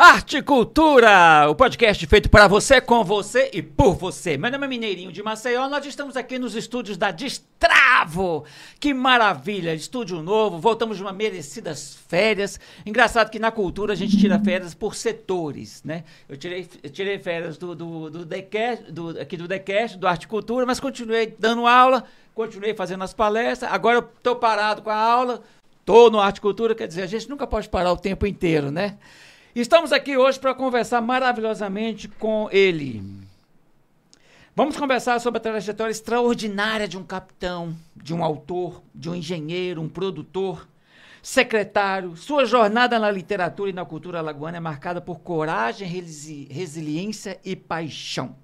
Arte Cultura, o podcast feito para você, com você e por você. Meu nome é Mineirinho de Maceió, nós estamos aqui nos estúdios da Destravo. Que maravilha, estúdio novo, voltamos de uma merecidas férias. Engraçado que na cultura a gente tira férias por setores, né? Eu tirei, eu tirei férias do, do, do, Decast, do aqui do Decast, do Arte Cultura, mas continuei dando aula, continuei fazendo as palestras, agora eu tô parado com a aula, tô no Arte Cultura, quer dizer, a gente nunca pode parar o tempo inteiro, né? Estamos aqui hoje para conversar maravilhosamente com ele. Vamos conversar sobre a trajetória extraordinária de um capitão, de um autor, de um engenheiro, um produtor, secretário. Sua jornada na literatura e na cultura alagoana é marcada por coragem, resi resiliência e paixão.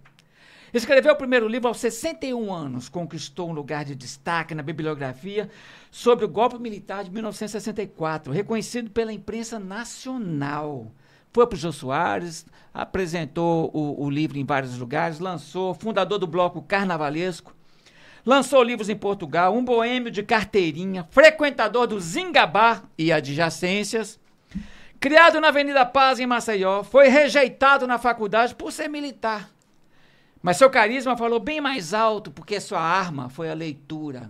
Escreveu o primeiro livro aos 61 anos, conquistou um lugar de destaque na bibliografia sobre o golpe militar de 1964, reconhecido pela imprensa nacional. Foi para o Jô Soares, apresentou o, o livro em vários lugares, lançou, fundador do bloco Carnavalesco, lançou livros em Portugal, um boêmio de carteirinha, frequentador do Zingabá e adjacências, criado na Avenida Paz, em Maceió, foi rejeitado na faculdade por ser militar. Mas seu carisma falou bem mais alto, porque sua arma foi a leitura.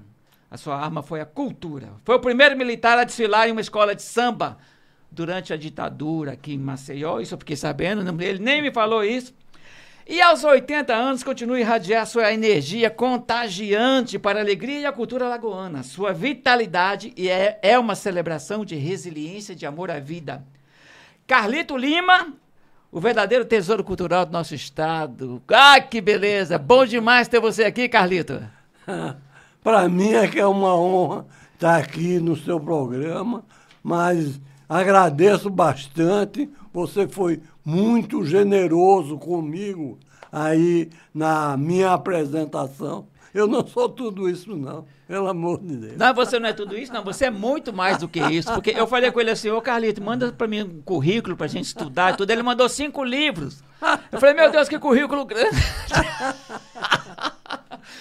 A sua arma foi a cultura. Foi o primeiro militar a desfilar em uma escola de samba durante a ditadura aqui em Maceió. Isso eu fiquei sabendo, ele nem me falou isso. E aos 80 anos continua a irradiar sua energia contagiante para a alegria e a cultura lagoana. Sua vitalidade é, é uma celebração de resiliência, de amor à vida. Carlito Lima o verdadeiro tesouro cultural do nosso estado. Ah, que beleza! Bom demais ter você aqui, Carlito. Para mim é que é uma honra estar aqui no seu programa, mas agradeço bastante. Você foi muito generoso comigo aí na minha apresentação. Eu não sou tudo isso, não. Pelo amor de Deus. Não, você não é tudo isso, não. Você é muito mais do que isso. Porque eu falei com ele assim, ô Carlito, manda para mim um currículo para a gente estudar e tudo. Ele mandou cinco livros. Eu falei, meu Deus, que currículo grande.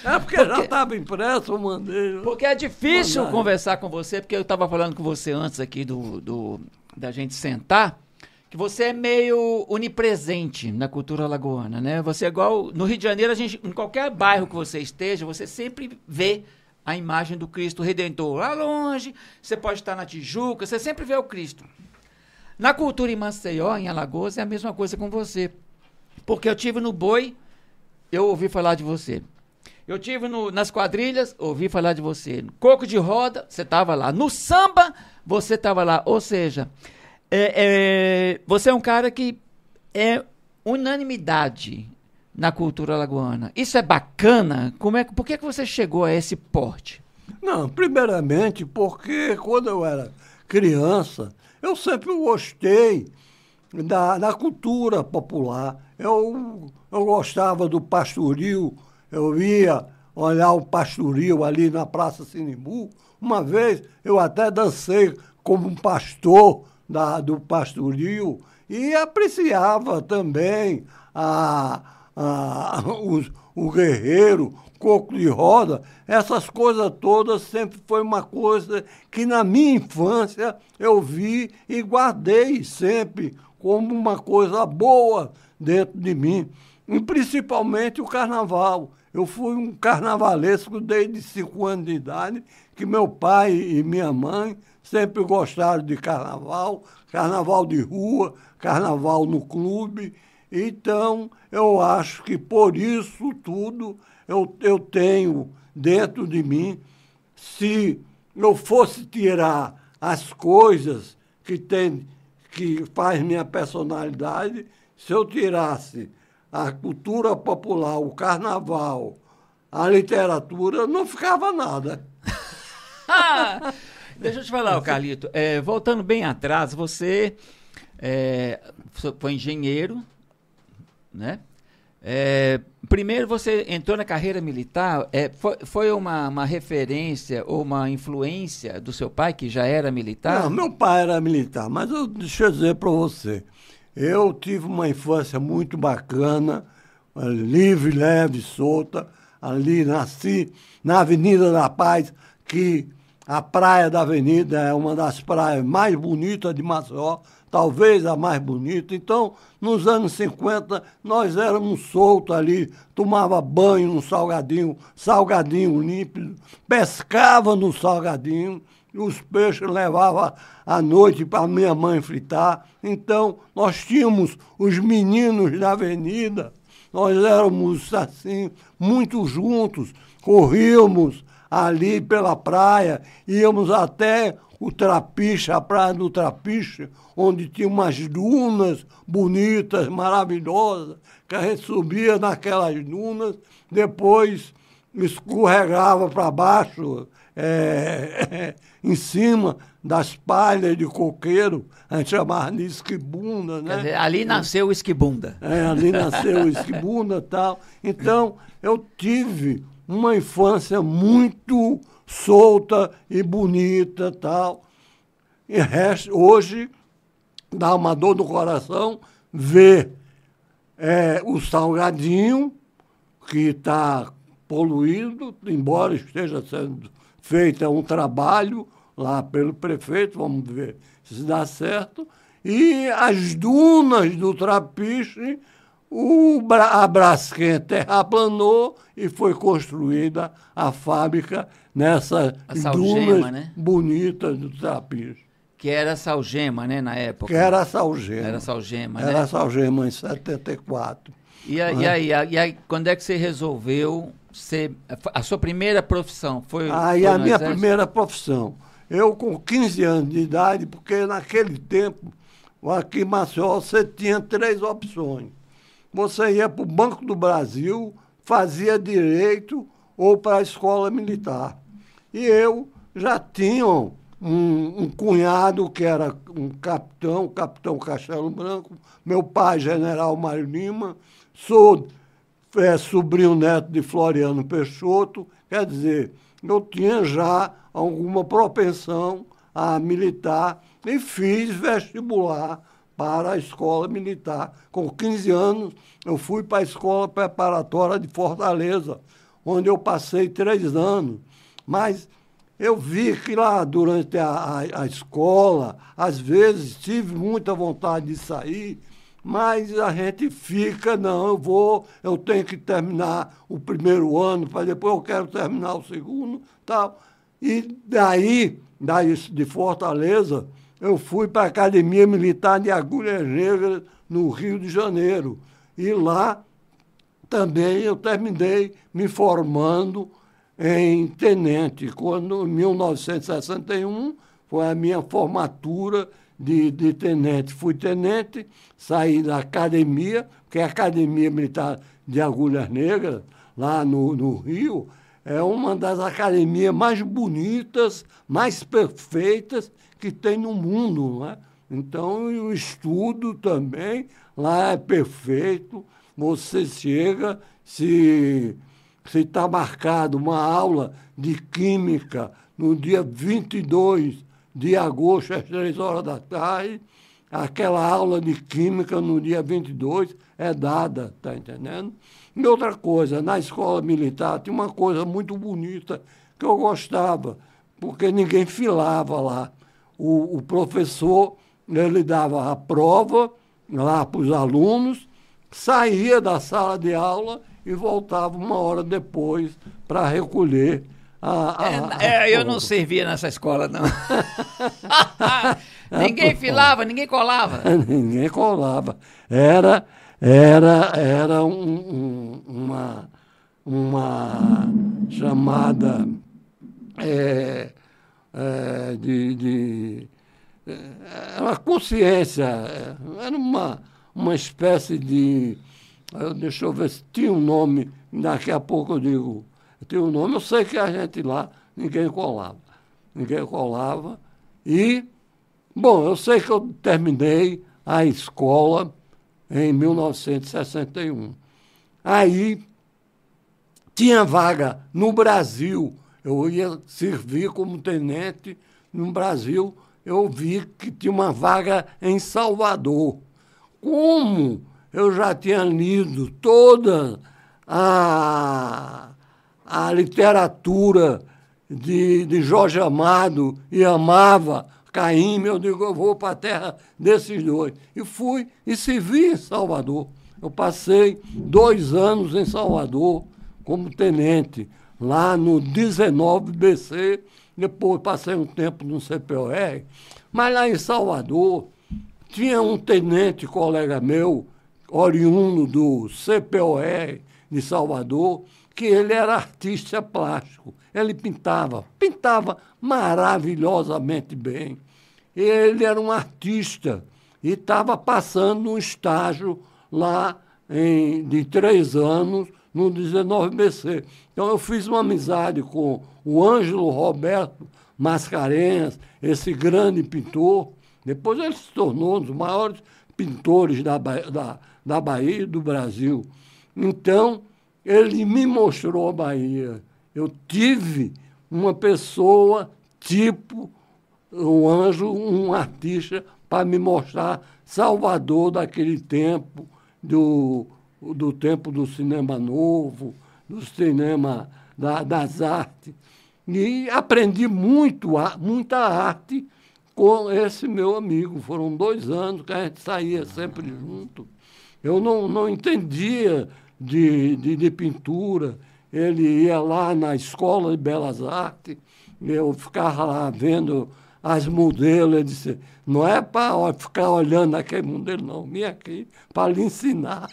É porque, porque já estava impresso, eu mandei. Porque é difícil mandar. conversar com você, porque eu estava falando com você antes aqui do, do, da gente sentar que você é meio onipresente na cultura lagoana, né? Você é igual no Rio de Janeiro, a gente, em qualquer bairro que você esteja, você sempre vê a imagem do Cristo Redentor lá longe. Você pode estar na Tijuca, você sempre vê o Cristo. Na cultura em Maceió, em Alagoas, é a mesma coisa com você. Porque eu tive no boi, eu ouvi falar de você. Eu tive no, nas quadrilhas, ouvi falar de você. No coco de roda, você estava lá. No samba, você estava lá. Ou seja, é, é, você é um cara que é unanimidade na cultura lagoana. Isso é bacana? Como é, por que, que você chegou a esse porte? Não, primeiramente porque quando eu era criança, eu sempre gostei da, da cultura popular. Eu, eu gostava do pastoril, eu ia olhar o pastoril ali na Praça Sinimbu. Uma vez eu até dancei como um pastor da, do pastoril e apreciava também a, a, o guerreiro, coco de roda, essas coisas todas sempre foi uma coisa que na minha infância eu vi e guardei sempre como uma coisa boa dentro de mim, e principalmente o carnaval. Eu fui um carnavalesco desde cinco anos de idade, que meu pai e minha mãe sempre gostaram de carnaval, carnaval de rua, carnaval no clube. Então, eu acho que por isso tudo eu, eu tenho dentro de mim. Se eu fosse tirar as coisas que tem que faz minha personalidade, se eu tirasse a cultura popular, o carnaval, a literatura, não ficava nada. Deixa eu te falar, Carlito. É, voltando bem atrás, você é, foi engenheiro, né? É, primeiro você entrou na carreira militar, é, foi, foi uma, uma, referência ou uma influência do seu pai, que já era militar? Não, meu pai era militar, mas eu, deixa eu dizer para você, eu tive uma infância muito bacana, livre, leve, solta, ali nasci na Avenida da Paz, que a praia da Avenida é uma das praias mais bonitas de Maceió, talvez a mais bonita. Então, nos anos 50, nós éramos soltos ali, tomava banho no salgadinho, salgadinho límpido, pescava no salgadinho, os peixes levava à noite para minha mãe fritar. Então, nós tínhamos os meninos da avenida, nós éramos assim, muito juntos, corríamos ali pela praia, íamos até o Trapiche, a praia do Trapiche, onde tinha umas dunas bonitas, maravilhosas, que a gente subia naquelas dunas, depois escorregava para baixo, é, em cima das palhas de coqueiro, a gente chamava de esquibunda, né? Dizer, ali nasceu o esquibunda. É, ali nasceu o esquibunda e tal. Então, eu tive uma infância muito solta e bonita tal. E resto, hoje dá uma dor no coração ver é, o salgadinho que está poluído, embora esteja sendo feito um trabalho lá pelo prefeito, vamos ver se dá certo, e as dunas do Trapiche, o, a Braskem terraplanou e foi construída a fábrica nessas dunas né? bonitas do Trapiche. Que era Salgema, né, na época? Que era Salgema. Era Salgema, né? Era Salgema em 74. E, a, e, aí, e aí, quando é que você resolveu ser... A sua primeira profissão foi... Aí foi a minha exército? primeira profissão. Eu, com 15 anos de idade, porque naquele tempo, aqui em Maceió, você tinha três opções. Você ia para o Banco do Brasil, fazia direito ou para a escola militar. E eu já tinha um, um, cunhado que era um capitão, capitão Castelo Branco, meu pai, general Mário Lima, sou é, sobrinho neto de Floriano Peixoto, quer dizer, eu tinha já alguma propensão a militar e fiz vestibular para a escola militar. Com 15 anos, eu fui para a escola preparatória de Fortaleza, onde eu passei três anos. Mas eu vi que lá durante a, a, a, escola, às vezes tive muita vontade de sair, mas a gente fica, não, eu vou, eu tenho que terminar o primeiro ano, para depois eu quero terminar o segundo, tal. E daí, daí de Fortaleza, eu fui para a Academia Militar de Agulhas Negras, no Rio de Janeiro. E lá também eu terminei me formando em tenente, quando em 1961 foi a minha formatura de, de tenente. Fui tenente, saí da academia, que é a Academia Militar de Agulhas Negras, lá no, no Rio, é uma das academias mais bonitas, mais perfeitas que tem no mundo. Não é? Então, o estudo também lá é perfeito. Você chega, se está marcado uma aula de química no dia 22 de agosto, às três horas da tarde, aquela aula de química no dia 22 é dada, tá entendendo? E outra coisa, na escola militar tinha uma coisa muito bonita que eu gostava, porque ninguém filava lá. O, o professor, ele dava a prova lá para os alunos, saía da sala de aula e voltava uma hora depois para recolher a, a, é, é eu não servia nessa escola, não. ninguém filava, ninguém colava. ninguém colava. Era, era, era um, um, uma, uma chamada é, é, de, de é, uma consciência, era uma, uma espécie de. Deixa eu ver se tinha um nome, daqui a pouco eu digo tem um nome, eu sei que a gente lá, ninguém colava. Ninguém colava. E, bom, eu sei que eu terminei a escola em 1961. Aí tinha vaga no Brasil. Eu ia servir como tenente no Brasil. Eu vi que tinha uma vaga em Salvador. Como eu já tinha lido toda a a literatura de, de Jorge Amado e amava Caíme, eu digo, eu vou para a terra desses dois. E fui e servi em Salvador. Eu passei dois anos em Salvador como tenente, lá no 19BC, depois passei um tempo no CPOR, mas lá em Salvador tinha um tenente colega meu, oriundo do CPOR de Salvador, que ele era artista plástico. Ele pintava, pintava maravilhosamente bem. Ele era um artista e estava passando um estágio lá em, de três anos no 19BC. Então eu fiz uma amizade com o Ângelo Roberto Mascarenhas, esse grande pintor. Depois ele se tornou um dos maiores pintores da, da, da Bahia e do Brasil. Então, ele me mostrou a Bahia. Eu tive uma pessoa tipo um anjo, um artista, para me mostrar Salvador daquele tempo, do, do tempo do cinema novo, do cinema da, das artes. E aprendi muito, muita arte com esse meu amigo. Foram dois anos que a gente saía sempre junto. Eu não, não entendia de, de, de pintura. Ele ia lá na Escola de Belas Artes, eu ficava lá vendo as modelos, ele disse, não é para ficar olhando aquele modelo, não, vim aqui para lhe ensinar.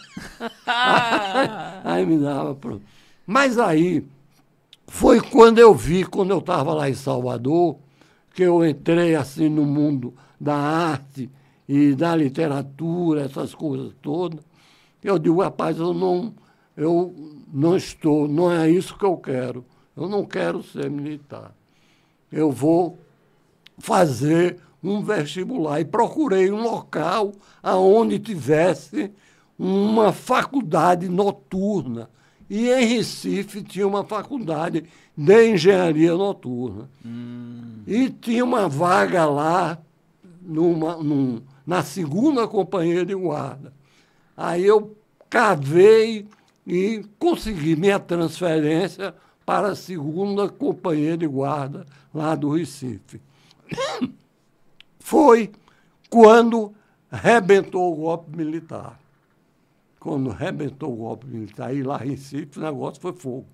aí me dava pronto. Mas aí, foi quando eu vi, quando eu estava lá em Salvador, que eu entrei assim no mundo da arte e da literatura, essas coisas todas. Eu digo, rapaz, eu não, eu não estou, não é isso que eu quero. Eu não quero ser militar. Eu vou fazer um vestibular e procurei um local aonde tivesse uma faculdade noturna. E em Recife tinha uma faculdade de engenharia noturna. Hum. E tinha uma vaga lá numa, num, na segunda companhia de guarda. Aí eu cavei e consegui minha transferência para a segunda companhia de guarda lá do Recife. Foi quando rebentou o golpe militar. Quando rebentou o golpe militar, aí lá em Recife, o negócio foi fogo.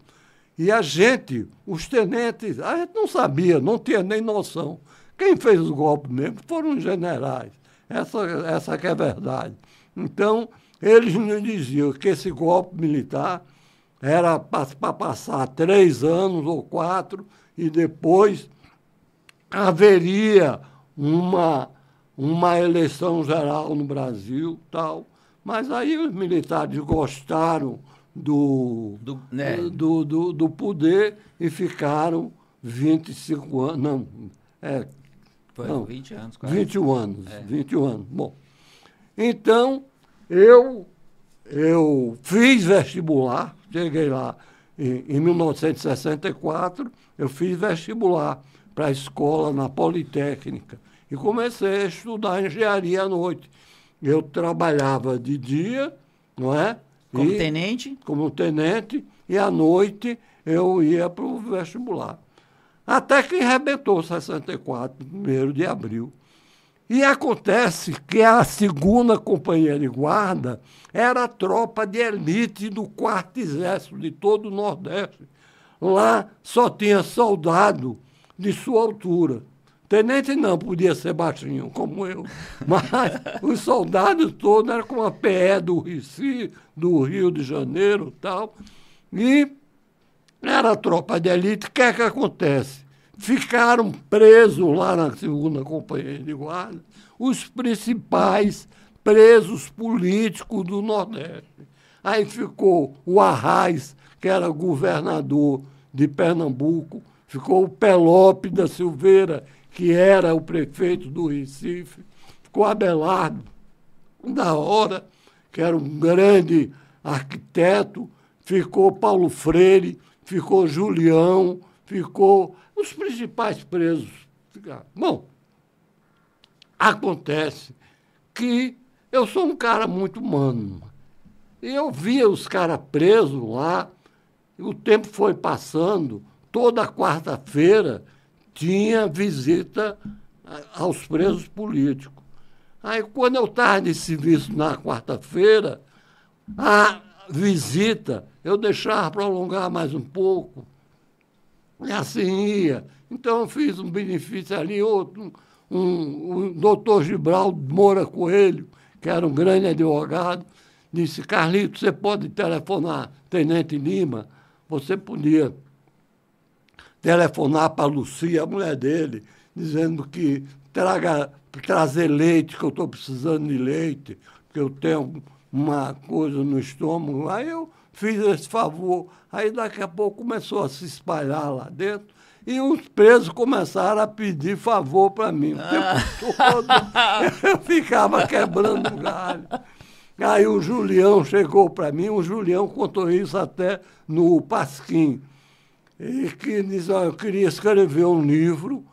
E a gente, os tenentes, a gente não sabia, não tinha nem noção. Quem fez o golpe mesmo foram os generais. Essa, essa é a verdade. Então, eles nos diziam que esse golpe militar era para passar três anos ou quatro e depois haveria uma, uma eleição geral no Brasil tal. Mas aí os militares gostaram do, do, né? do, do, do, poder e ficaram 25 anos. Não, é, Foi não, 20 anos, quase. 21 anos. É. 21 anos. Bom, então eu, eu fiz vestibular, cheguei lá em, em 1964, eu fiz vestibular para a escola na Politécnica e comecei a estudar engenharia à noite. Eu trabalhava de dia, não é? Como e, tenente? Como tenente, e à noite eu ia para o vestibular. Até que arrebentou 64, 1 de abril. E acontece que a segunda companhia de guarda era a tropa de elite do quarto exército de todo o Nordeste. Lá só tinha soldado de sua altura. Tenente não podia ser baixinho, como eu. Mas os soldados todos eram com a PE do Recife, do Rio de Janeiro tal. E era a tropa de elite. O que é que acontece? Ficaram presos lá na segunda companhia de guarda os principais presos políticos do Nordeste. Aí ficou o Arraes, que era governador de Pernambuco, ficou o Pelope da Silveira, que era o prefeito do Recife, ficou Abelardo da Hora, que era um grande arquiteto, ficou Paulo Freire, ficou Julião, ficou os principais presos. Bom, acontece que eu sou um cara muito humano. E eu via os caras presos lá, o tempo foi passando, toda quarta-feira tinha visita aos presos políticos. Aí, quando eu estava de serviço na quarta-feira, a visita eu deixava prolongar mais um pouco. E assim ia. Então, eu fiz um benefício ali, outro, um, um, o doutor Gibral Moura Coelho, que era um grande advogado, disse, Carlito, você pode telefonar Tenente Lima? Você podia telefonar para a Lucia, a mulher dele, dizendo que traga, trazer leite, que eu estou precisando de leite, que eu tenho uma coisa no estômago. Aí eu fiz esse favor. Aí daqui a pouco começou a se espalhar lá dentro. E os presos começaram a pedir favor para mim. O tempo todo eu ficava quebrando galho. Aí o Julião chegou para mim, o Julião contou isso até no Pasquim. E que diz, eu queria escrever um livro,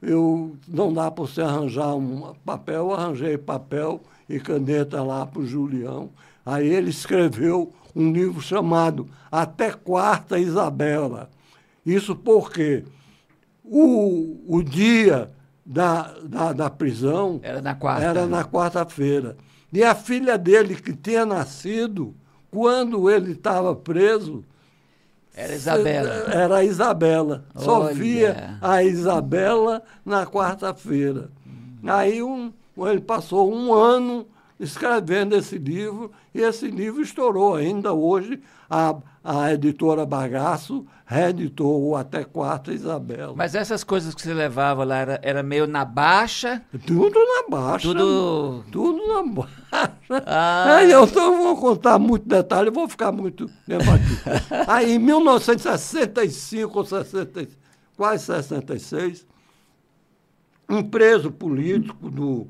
eu não dá para você arranjar um papel, eu arranjei papel e caneta lá para o Julião. Aí ele escreveu um livro chamado Até Quarta Isabela. Isso porque o, o dia da, da, da prisão era na quarta. Era na quarta-feira. E a filha dele, que tinha nascido quando ele estava preso. Era Isabela. Era a Isabela. Olha. Só via a Isabela na quarta-feira. Hum. Aí um, ele passou um ano escrevendo esse livro, e esse livro estourou. Ainda hoje, a, a editora Bagaço reeditou o Até Quarta Isabela. Mas essas coisas que você levava lá, era, era meio na baixa? Tudo na baixa. Tudo... Tudo na baixa. Ah. Aí eu então, vou contar muito detalhe, vou ficar muito tempo aqui. Aí, em 1965 60, quase 66, um preso político do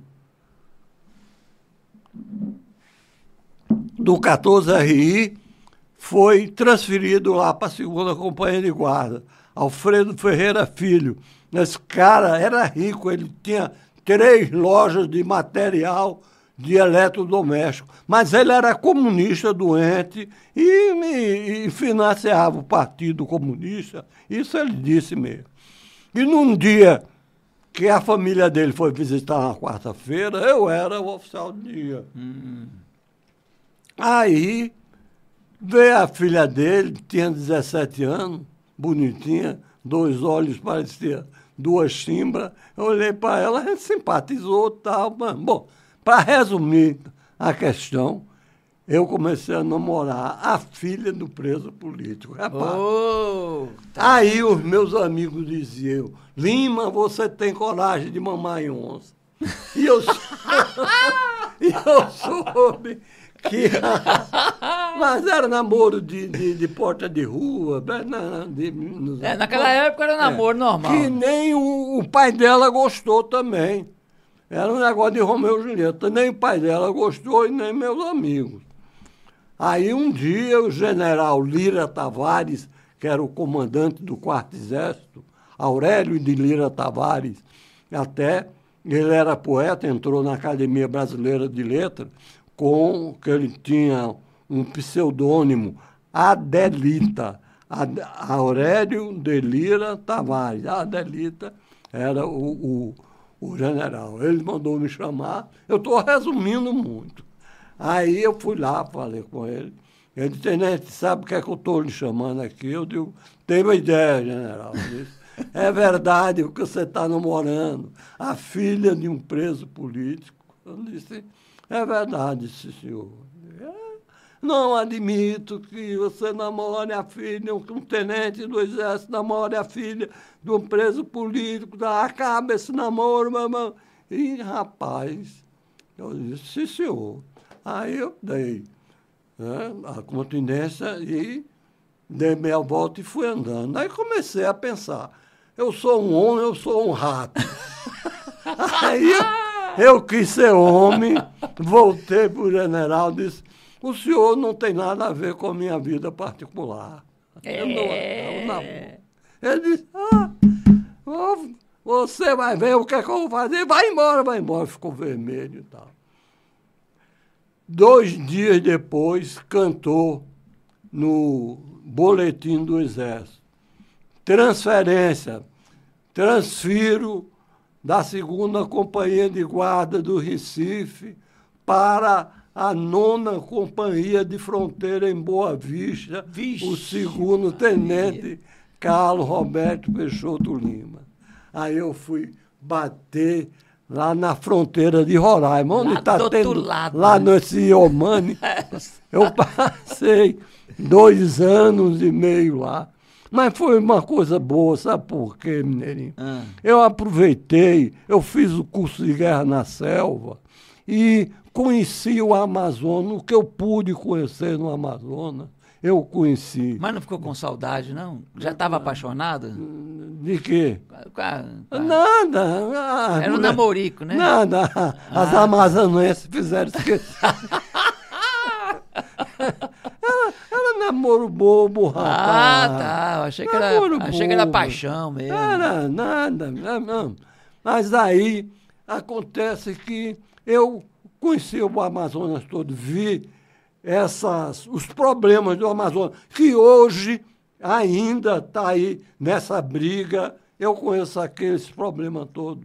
do 14RI foi transferido lá para a segunda companhia de guarda. Alfredo Ferreira Filho. Esse cara era rico, ele tinha três lojas de material de eletrodoméstico, mas ele era comunista doente e, e, e financiava o Partido Comunista, isso ele disse mesmo. E num dia que a família dele foi visitar na quarta-feira, eu era o oficial do dia. Hum. Aí veio a filha dele, tinha 17 anos, bonitinha, dois olhos parecia duas chimbras. Eu olhei para ela, a gente simpatizou tal. Mas, bom, para resumir a questão, eu comecei a namorar a filha do preso político. Rapaz. Oh, tá. Aí os meus amigos diziam, Lima, você tem coragem de mamar em onça. E eu, e eu soube que. Mas era namoro de, de, de porta de rua. Né, de, de, é, naquela época era namoro é, normal. Que nem o, o, pai dela gostou também. Era um negócio de Romeu e Julieta. Nem o pai dela gostou e nem meus amigos. Aí um dia o general Lira Tavares, que era o comandante do quarto exército, Aurélio de Lira Tavares, até ele era poeta, entrou na Academia Brasileira de Letras, com que ele tinha um pseudônimo, Adelita. Aurélio de Lira Tavares. Adelita era o, o, o general. Ele mandou me chamar. Eu estou resumindo muito. Aí eu fui lá, falei com ele. Ele disse, Tenente, sabe o que é que eu estou lhe chamando aqui? Eu digo, tenho uma ideia, general. Disse, é verdade o que você está namorando. A filha de um preso político. Eu disse, é verdade, senhor. Não admito que você namore a filha, um tenente do exército namore a filha de um preso político. Acaba esse namoro, mamãe. E, rapaz, eu disse, senhor. Aí eu dei né, a continência e dei meia volta e fui andando. Aí comecei a pensar, eu sou um homem, eu sou um rato. Aí eu, quis ser homem, voltei para o general e disse, o senhor não tem nada a ver com a minha vida particular. É. Eu não, eu não. Ele disse, ah, você vai ver o que, é que eu vou fazer, vai embora, vai embora. Ficou vermelho e tal. Dois dias depois, cantou no Boletim do Exército transferência. Transfiro da segunda companhia de guarda do Recife para a nona companhia de fronteira em Boa Vista, Vixe, o segundo tenente Carlos Roberto Peixoto Lima. Aí eu fui bater lá na fronteira de Roraima, onde está tendo lado, lá né? nesse Iomani. eu passei dois anos e meio lá. Mas foi uma coisa boa, sabe por quê, Mineirinho? Ah. Eu aproveitei, eu fiz o curso de guerra na selva e conheci o Amazonas, o que eu pude conhecer no Amazonas, eu conheci. Mas não ficou com saudade, não? Já estava apaixonado? De quê? Com a- com a- Nada. ah, Era um mulher- namorico, né? Nada. As amazonenses fizeram esquecer. era, era namoro bobo, rapaz. Ah, tá. Achei que era, Namoro achei que era paixão mesmo. Era nada, não, não. Mas aí acontece que eu conheci o Amazonas todo, vi essas, os problemas do Amazonas, que hoje ainda está aí nessa briga. Eu conheço aqueles problemas todos.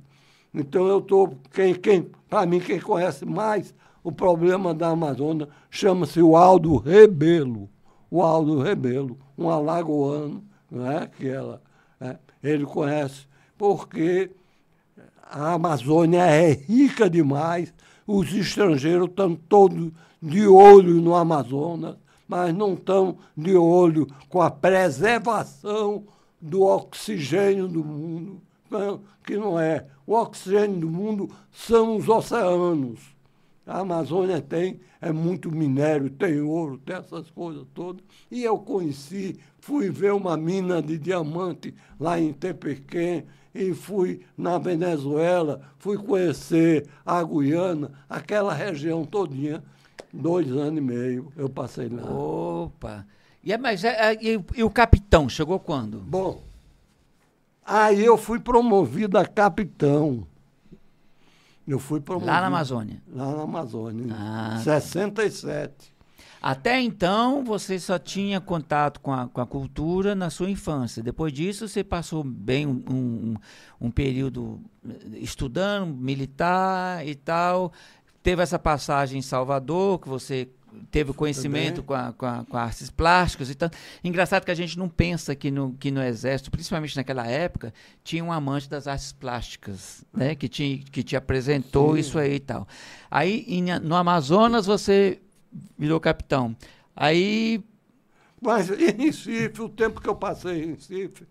Então eu estou, quem, quem, para mim, quem conhece mais o problema da Amazônia chama-se o Aldo Rebelo. O Aldo Rebelo, um alagoano, não é? que ela, né? ele conhece, porque a Amazônia é rica demais, os estrangeiros estão todos de olho no Amazonas, mas não estão de olho com a preservação do oxigênio do mundo, não, que não é. O oxigênio do mundo são os oceanos. A Amazônia tem é muito minério, tem ouro, tem essas coisas todas. E eu conheci, fui ver uma mina de diamante lá em Tepequém, e fui na Venezuela, fui conhecer a Guiana, aquela região todinha. Dois anos e meio eu passei lá. Opa. E, é, mas, é, é, e, e o capitão chegou quando? Bom, aí eu fui promovido a capitão. Eu fui promovido. Lá na Amazônia. Lá na Amazônia, em Ah, 67. Até então, você só tinha contato com a, com a cultura na sua infância. Depois disso, você passou bem um, um, um período eh, estudando, militar e tal. Teve essa passagem em Salvador, que você teve conhecimento com, a, com, a, com artes plásticas e tal. Engraçado que a gente não pensa que no, que no Exército, principalmente naquela época, tinha um amante das artes plásticas, né? Que te, que te apresentou Sim. isso aí e tal. Aí, em- no Amazonas, você virou capitão. Aí, Mas em Recife, o tempo que eu passei em Recife,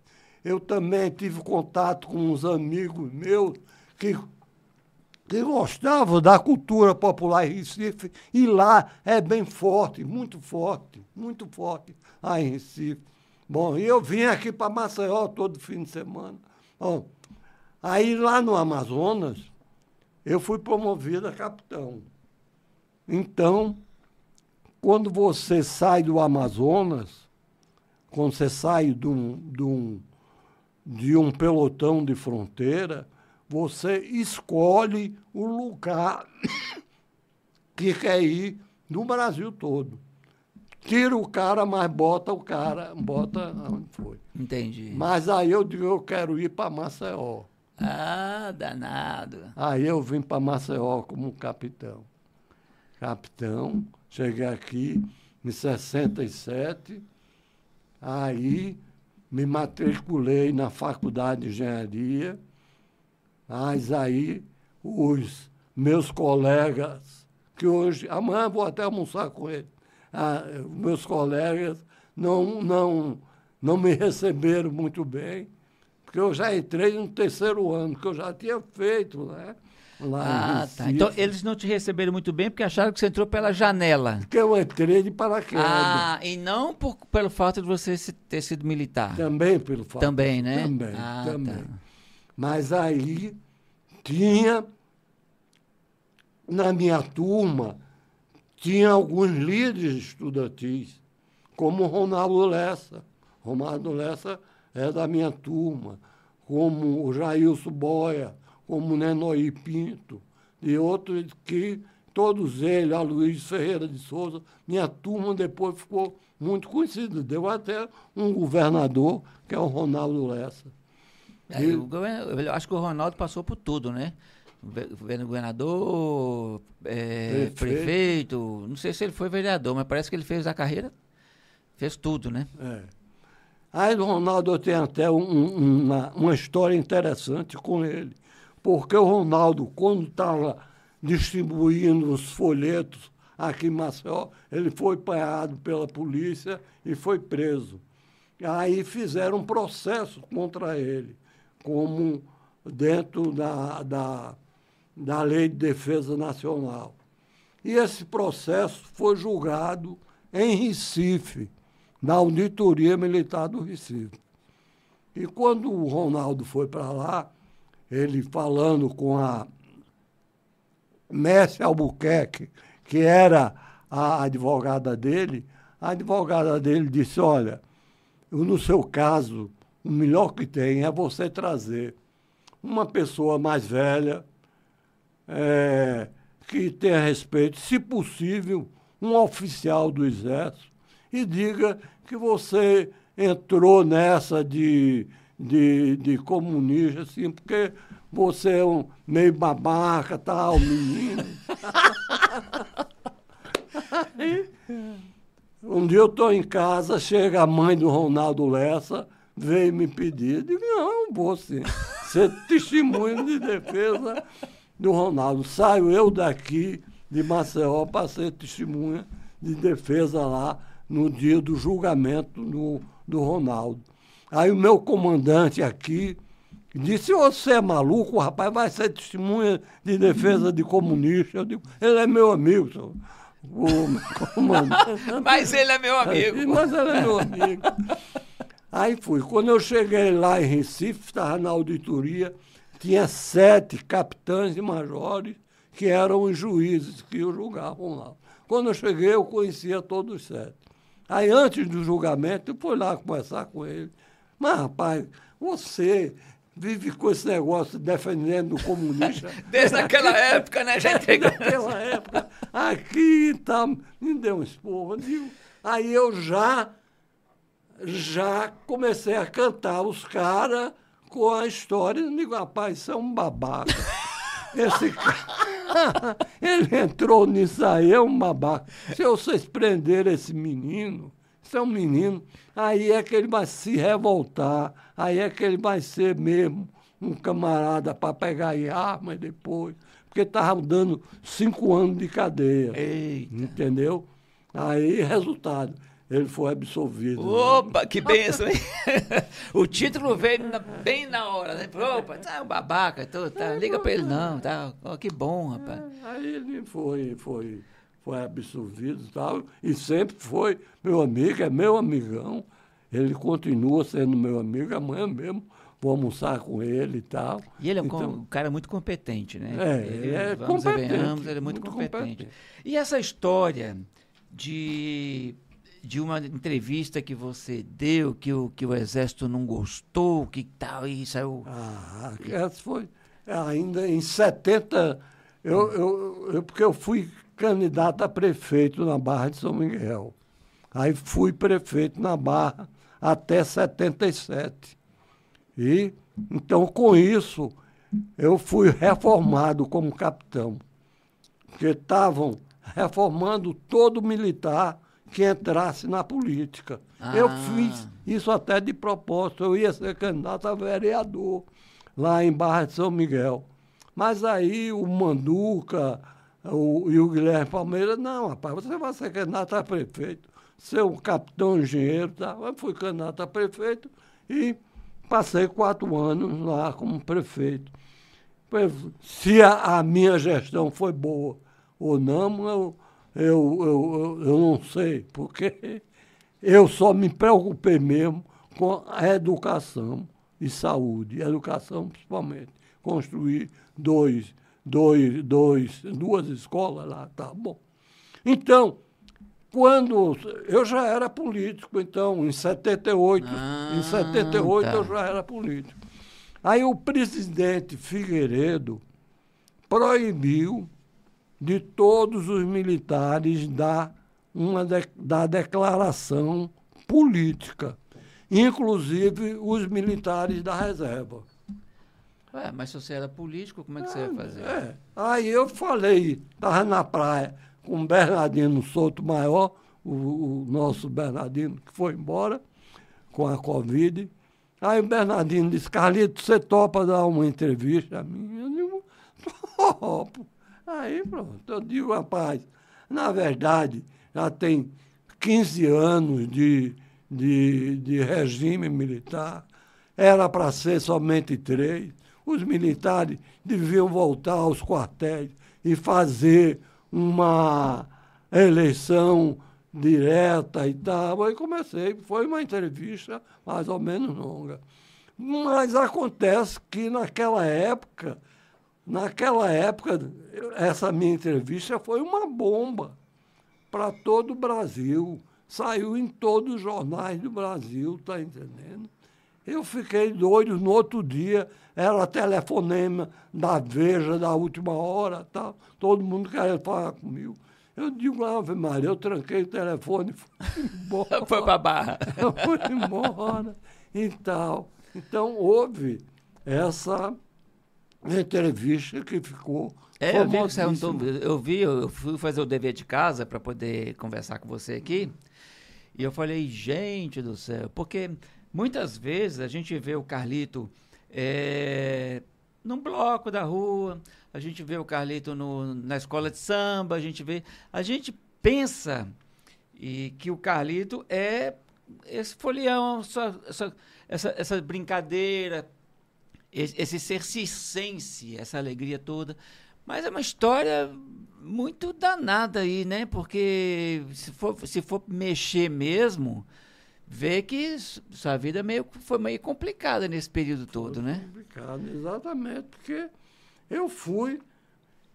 eu também tive contato com uns amigos meus que, que gostavam da cultura popular em Recife, e lá é bem forte, muito forte, muito forte lá em Recife. Bom, e eu vim aqui para Maceió todo fim de semana. Bom, aí lá no Amazonas, eu fui promovido a capitão. Então, quando você sai do Amazonas, quando você sai de um, de um, de um pelotão de fronteira, você escolhe o lugar que quer ir no Brasil todo. Tira o cara, mas bota o cara, bota onde foi. entendi. Mas aí eu digo, eu quero ir para Maceió. Ah, danado. Aí eu vim para Maceió como capitão. Capitão, cheguei aqui em 67, aí me matriculei na faculdade de engenharia, mas aí os meus colegas, que hoje, amanhã vou até almoçar com eles, ah, meus colegas não, não, não me receberam muito bem, porque eu já entrei no terceiro ano, que eu já tinha feito, né? Lá Ah, tá. Então eles não te receberam muito bem porque acharam que você entrou pela janela. Porque eu entrei de paraquedas. Ah, e não por, pelo fato de você ter sido militar. Também pelo fato. Também, né? Também, Ah, também. tá. Mas aí tinha, na minha turma, tinha alguns líderes estudantis, como Ronaldo Lessa. Ronaldo Lessa é da minha turma, como o Jailson Boia, como o Nenoí Pinto, e outros que todos eles, a Luiz Ferreira de Souza, minha turma depois ficou muito conhecida. Deu até um governador, que é o Ronaldo Lessa. É, e, o eu acho que o Ronaldo passou por tudo, né? Governador, é, prefeito. prefeito. não sei se ele foi vereador, mas parece que ele fez a carreira, fez tudo, né? É. Aí o Ronaldo tem até um, uma, uma história interessante com ele, porque o Ronaldo, quando estava distribuindo os folhetos aqui em Maceió, ele foi apanhado pela polícia e foi preso. Aí fizeram um processo contra ele, como dentro da, da, da Lei de Defesa Nacional. E esse processo foi julgado em Recife, na Auditoria Militar do Recife. E quando o Ronaldo foi para lá, ele falando com a Messi Albuquerque, que era a advogada dele, a advogada dele disse, olha, no seu caso, o melhor que tem é você trazer uma pessoa mais velha, é, que tenha respeito, se possível, um oficial do Exército, e diga que você entrou nessa de, de, de comunista, assim, porque você é um meio babaca, tal, menino. um dia eu estou em casa, chega a mãe do Ronaldo Lessa, veio me pedir. Eu digo, não, vou sim. Ser testemunho de defesa do Ronaldo. Saio eu daqui de Maceió para ser testemunha de defesa lá no dia do julgamento do, do Ronaldo. Aí o meu comandante aqui disse, você é maluco, rapaz, vai ser testemunha de defesa de comunista. Eu digo, ele é meu amigo, senhor. O comandante. Mas ele é meu amigo. Mas ele é meu amigo. Aí fui. Quando eu cheguei lá em Recife, estava na auditoria, tinha sete capitães e majores que eram os juízes que o julgavam lá. Quando eu cheguei, eu conhecia todos os sete. Aí, antes do julgamento, eu fui lá conversar com ele. Mas, rapaz, você vive com esse negócio defendendo o comunista. Desde aquela época, né, gente? Desde aquela época. Aqui e tal. Me deu um esporro. Aí eu já, já comecei a cantar os caras com a história. Eu digo, rapaz, isso é um babaca. Esse cara, ele entrou nisso aí, é um babaca. Se vocês prenderem esse menino, isso é um menino, aí é que ele vai se revoltar, aí é que ele vai ser mesmo um camarada para pegar arma depois, porque estava dando cinco anos de cadeia. Eita. Entendeu? Aí, resultado. Ele foi absolvido. Né? Opa, né? que benção, hein? o título veio na, bem na hora, né? Opa, tá um babaca, tô, tá, liga para ele não, tá? Oh, que bom, rapaz. Aí ele foi, foi, foi absolvido e tal, e sempre foi meu amigo, é meu amigão. Ele continua sendo meu amigo, amanhã mesmo vou almoçar com ele e tal. E ele é um, então, um cara muito competente, né? É, ele, é vamos competente. Venhamos, ele é muito, muito competente. competente. E essa história de de uma entrevista que você deu, que o, que o Exército não gostou, que tal, e saiu. Ah, essa foi ainda em 70, eu, eu, eu, porque eu fui candidato a prefeito na Barra de São Miguel. Aí fui prefeito na Barra até 77. E, então, com isso, eu fui reformado como capitão. Porque estavam reformando todo militar que entrasse na política. Ah. Eu fiz isso até de propósito. Eu ia ser candidato a vereador lá em Barra de São Miguel. Mas aí o Manduca o, e o Guilherme Palmeira, não, rapaz, você vai ser candidato a prefeito, ser um capitão engenheiro. Tá? Eu fui candidato a prefeito e passei quatro anos lá como prefeito. Se a, a minha gestão foi boa ou não, eu eu, eu, eu não sei, porque eu só me preocupei mesmo com a educação e saúde, educação principalmente. Construir dois, dois, dois, duas escolas lá, tá bom. Então, quando eu já era político, então, em 78, ah, em 78 tá. eu já era político. Aí o presidente Figueiredo proibiu de todos os militares da, uma de, da declaração política, inclusive os militares da reserva. Ué, mas se você era político, como é que é, você ia fazer? É. Aí eu falei, estava na praia com o Bernardino Souto Maior, o, o, nosso Bernardino, que foi embora com a Covid. Aí o Bernardino disse, Carlito, você topa dar uma entrevista a mim? Eu digo, topo. Aí pronto, eu digo, rapaz, na verdade, já tem 15 anos de, de, de regime militar, era para ser somente três. Os militares deviam voltar aos quartéis e fazer uma eleição direta e tal. Aí comecei, foi uma entrevista mais ou menos longa. Mas acontece que naquela época Naquela época, essa minha entrevista foi uma bomba para todo o Brasil. Saiu em todos os jornais do Brasil, tá entendendo? Eu fiquei doido. No outro dia, era telefonema da Veja, da última hora, tal. todo mundo querendo falar comigo. Eu digo, Ave Maria, eu tranquei o telefone e fui embora. Foi para a barra. Eu fui embora e tal. Então, houve essa entrevista que ficou. É, eu vi, você eu vi, eu fui fazer o dever de casa para poder conversar com você aqui. E eu falei, gente do céu, porque muitas vezes a gente vê o Carlito é, num bloco da rua, a gente vê o Carlito no, na escola de samba, a gente vê. A gente pensa e que o Carlito é esse folião, essa, essa, essa brincadeira, esse ser circense, essa alegria toda. Mas é uma história muito danada aí, né? Porque se for, se for mexer mesmo, vê que sua vida meio, foi meio complicada nesse período todo, foi né? Complicado, exatamente, porque eu fui.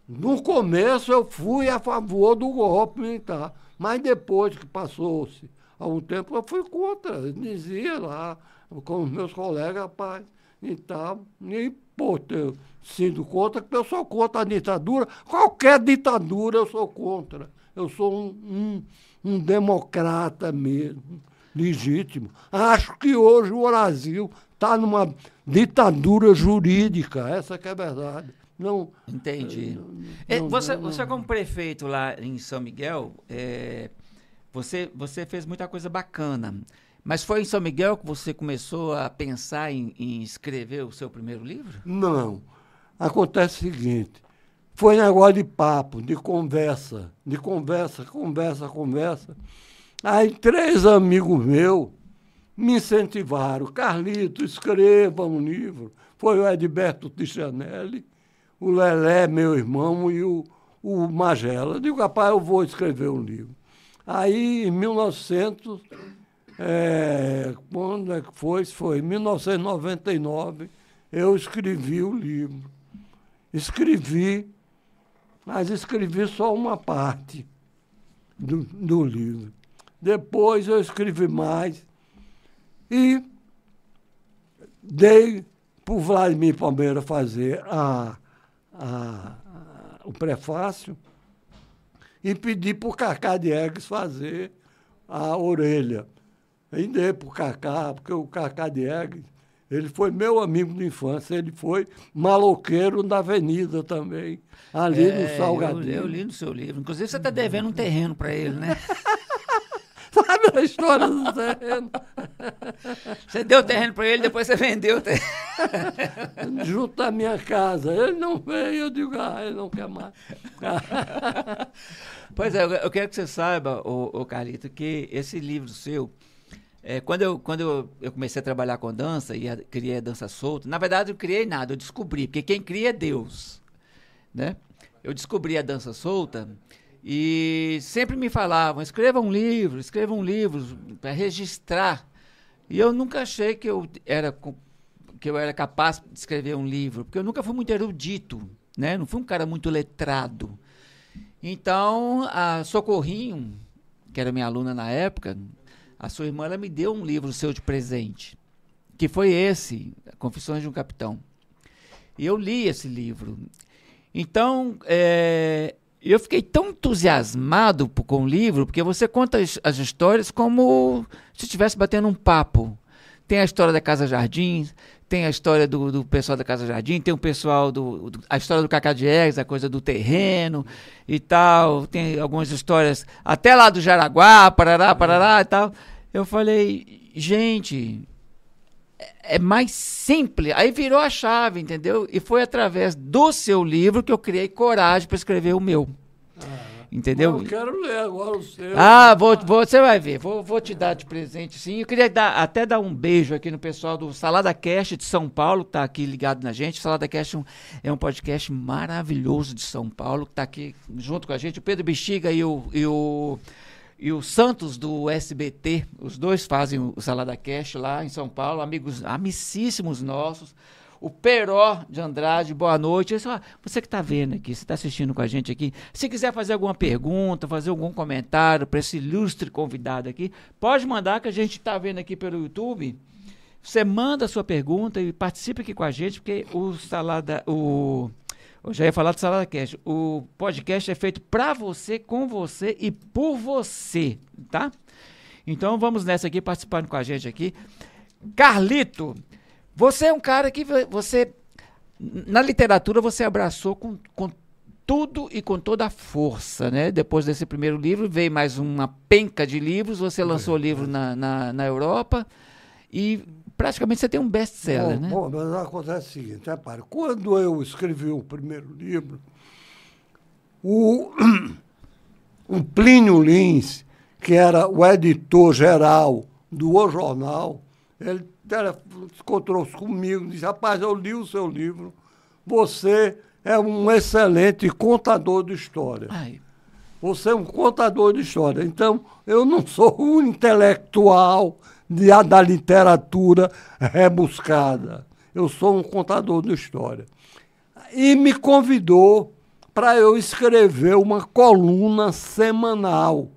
No começo eu fui a favor do golpe militar, mas depois que passou-se algum tempo eu fui contra. Eu dizia lá com os meus colegas, rapaz, e tal. E, pô, ter sido contra, porque eu sou contra a ditadura. Qualquer ditadura eu sou contra. Eu sou um, um, um democrata mesmo, legítimo. Acho que hoje o Brasil está numa ditadura jurídica, essa que é a verdade. Não, Entendi. Eh, não, você, não, você, como prefeito lá em São Miguel, é, você, você fez muita coisa bacana. Mas foi em São Miguel que você começou a pensar em, em escrever o seu primeiro livro? Não. Acontece o seguinte: foi negócio de papo, de conversa, de conversa, conversa, conversa. Aí três amigos meus me incentivaram. Carlito, escreva um livro. Foi o Edberto Tichanelli, o Lelé, meu irmão, e o, o Magela. Digo, rapaz, eu vou escrever um livro. Aí, em 1900 é, quando é que foi? Foi em 1999, eu escrevi o livro. Escrevi, mas escrevi só uma parte do, do livro. Depois eu escrevi mais e dei para o Vladimir Palmeira fazer a, a, a, o prefácio e pedi para o Cacá Diegues fazer a orelha. E dei para o Cacá, porque o Cacá Diegues, ele foi meu amigo de infância, ele foi maloqueiro da avenida também, ali é, no Salgadinho. Eu, eu, li no seu livro. Inclusive, você está devendo um terreno para ele, né? Sabe a história do terreno? Você deu o terreno para ele, depois você vendeu o terreno. Junto da minha casa. Ele não veio, eu digo, ah, ele não quer mais. pois é, eu quero que você saiba, o Carlito, que esse livro seu, é, quando eu, quando eu, eu, comecei a trabalhar com dança e a, criei a dança solta, na verdade eu criei nada, eu descobri, porque quem cria é Deus. Né? Eu descobri a dança solta e sempre me falavam: escreva um livro, escreva um livro para registrar. E eu nunca achei que eu era que eu era capaz de escrever um livro, porque eu nunca fui muito erudito, né? Não fui um cara muito letrado. Então, a Socorrinho, que era minha aluna na época, a sua irmã ela me deu um livro seu de presente, que foi esse, Confissões de um Capitão. E eu li esse livro. Então, é, eu fiquei tão entusiasmado com o livro, porque você conta as, as histórias como se estivesse batendo um papo. Tem a história da Casa Jardim, tem a história do, do pessoal da Casa Jardim, tem o pessoal do, do a história do Cacá a coisa do terreno e tal, tem algumas histórias até lá do Jaraguá, Parará, Parará e tal. Eu falei, gente, é, é mais simples. Aí virou a chave, entendeu? E foi através do seu livro que eu criei coragem para escrever o meu. Ah, entendeu? Eu quero ler agora o seu. Ah, vou, vou, você vai ver. Vou, vou te dar de presente, sim. Eu queria dar, até dar um beijo aqui no pessoal do Salada Cast de São Paulo, que está aqui ligado na gente. O Salada Cast é um, é um podcast maravilhoso de São Paulo, que está aqui junto com a gente. O Pedro Bexiga e o, e o e o Santos do SBT, os dois fazem o Salada Cash lá em São Paulo, amigos amicíssimos nossos. O Peró de Andrade, boa noite. Disse, você que está vendo aqui, você está assistindo com a gente aqui, se quiser fazer alguma pergunta, fazer algum comentário para esse ilustre convidado aqui, pode mandar que a gente está vendo aqui pelo YouTube. Você manda a sua pergunta e participe aqui com a gente, porque o Salada, o eu já ia falar do Salada Cast. O podcast é feito para você, com você e por você, tá? Então vamos nessa aqui, participando com a gente aqui. Carlito, você é um cara que você, na literatura, você abraçou com, com tudo e com toda a força, né? Depois desse primeiro livro, veio mais uma penca de livros, você lançou o livro na, na, na Europa e praticamente você tem um best-seller, né? Bom, mas acontece o seguinte, repare, quando eu escrevi o primeiro livro, o, o Plínio Lins, que era o editor-geral do O Jornal, ele encontrou-se comigo e disse, rapaz, eu li o seu livro, você é um excelente contador de história. Ai. Você é um contador de história. Então, eu não sou um intelectual da literatura rebuscada. Eu sou um contador de história. E me convidou para eu escrever uma coluna semanal.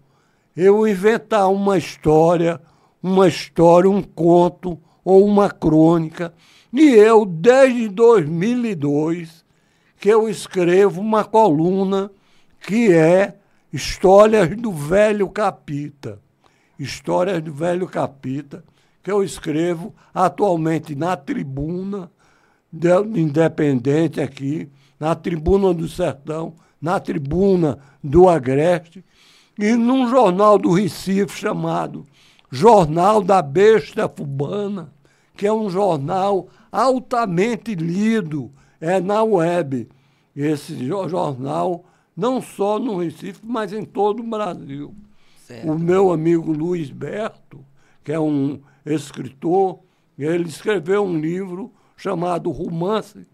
Eu inventar uma história, uma história, um conto ou uma crônica. E eu, desde 2002, que eu escrevo uma coluna que é Histórias do Velho Capita. Histórias do Velho Capita, que eu escrevo atualmente na tribuna independente aqui, na tribuna do Sertão, na tribuna do Agreste, e num jornal do Recife chamado Jornal da Besta Fubana, que é um jornal altamente lido, é na web. Esse jornal, não só no Recife, mas em todo o Brasil. Certo. O meu amigo Luiz Berto, que é um escritor, ele escreveu um livro chamado Romance